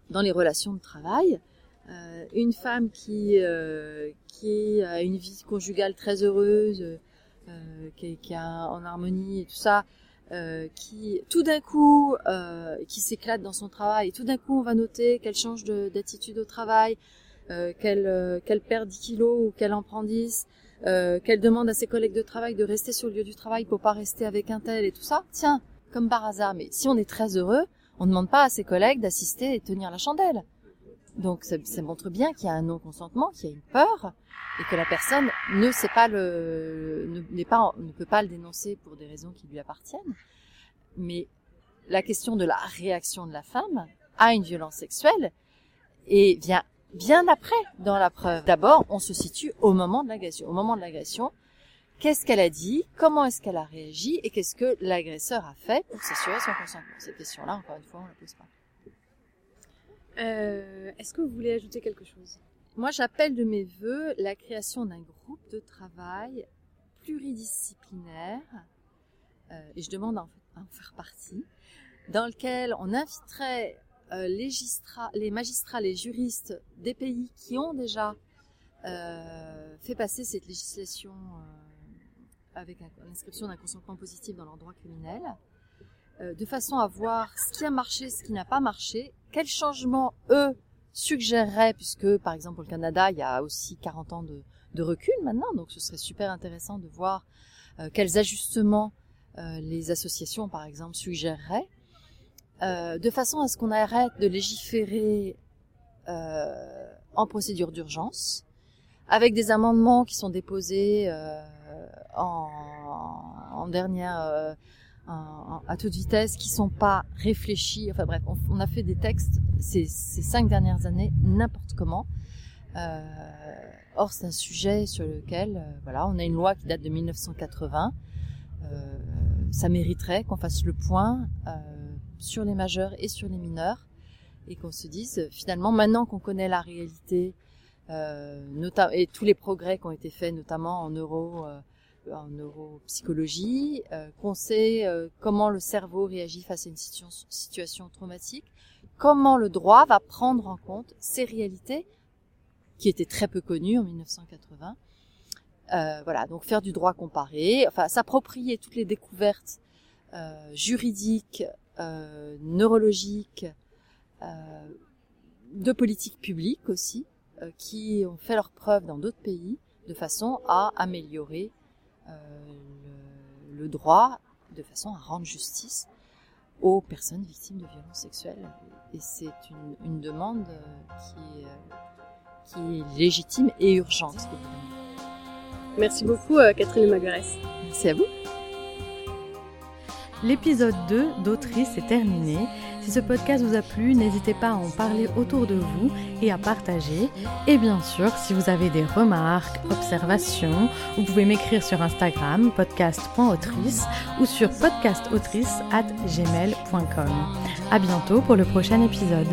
dans les relations de travail, euh, une femme qui qui a une vie conjugale très heureuse euh, qui, qui en harmonie et tout ça, euh, qui tout d'un coup euh, qui s'éclate dans son travail. Et tout d'un coup on va noter qu'elle change d'attitude au travail qu'elle perd 10 kilos ou qu'elle en prend 10 euh, qu'elle demande à ses collègues de travail de rester sur le lieu du travail pour pas rester avec un tel et tout ça. Tiens comme par hasard mais si on est très heureux on ne demande pas à ses collègues d'assister et tenir la chandelle. Donc ça, ça montre bien qu'il y a un non-consentement, qu'il y a une peur, et que la personne ne sait pas le, ne, pas, ne peut pas le dénoncer pour des raisons qui lui appartiennent. Mais la question de la réaction de la femme à une violence sexuelle et vient bien après dans la preuve. D'abord, on se situe au moment de l'agression. Au moment de l'agression, qu'est-ce qu'elle a dit, comment est-ce qu'elle a réagi? Et qu'est-ce que l'agresseur a fait pour s'assurer son consentement? Cette question-là, encore une fois, on la pose pas. Euh, Est-ce que vous voulez ajouter quelque chose? Moi, j'appelle de mes voeux la création d'un groupe de travail pluridisciplinaire, euh, et je demande à en, faire partie, dans lequel on inviterait les, les magistrats, les juristes des pays qui ont déjà fait passer cette législation avec l'inscription d'un consentement positif dans leur droit criminel, de façon à voir ce qui a marché, ce qui n'a pas marché, quels changements eux suggéreraient, puisque par exemple au Canada, il y a aussi 40 ans de, de recul maintenant, donc ce serait super intéressant de voir euh, quels ajustements euh, les associations, par exemple, suggéreraient, euh, de façon à ce qu'on arrête de légiférer en procédure d'urgence, avec des amendements qui sont déposés en, en, dernière à toute vitesse, qui sont pas réfléchis. Enfin bref, on, a fait des textes ces, cinq dernières années n'importe comment. Euh, or, c'est un sujet sur lequel, euh, voilà, on a une loi qui date de 1980. Euh, ça mériterait qu'on fasse le point sur les majeurs et sur les mineurs et qu'on se dise finalement maintenant qu'on connaît la réalité et tous les progrès qui ont été faits notamment en euro en neuropsychologie, euh, qu'on sait comment le cerveau réagit face à une situation, traumatique, comment le droit va prendre en compte ces réalités qui était très peu connu en 1980. Euh, voilà, donc faire du droit comparé, enfin s'approprier toutes les découvertes euh, juridiques, euh, neurologiques, euh, de politique publique aussi, euh, qui ont fait leur preuve dans d'autres pays, de façon à améliorer euh, le, le, droit, de façon à rendre justice aux personnes victimes de violences sexuelles. Et c'est une, une, demande qui est qui est légitime et urgente. Merci beaucoup euh, Catherine Maguerès. Merci à vous. L'épisode 2 d'Autrice est terminé. Si ce podcast vous a plu, n'hésitez pas à en parler autour de vous et à partager. Et bien sûr, si vous avez des remarques, observations, vous pouvez m'écrire sur Instagram podcast.autrice ou sur podcastautrice@gmail.com. À bientôt pour le prochain épisode.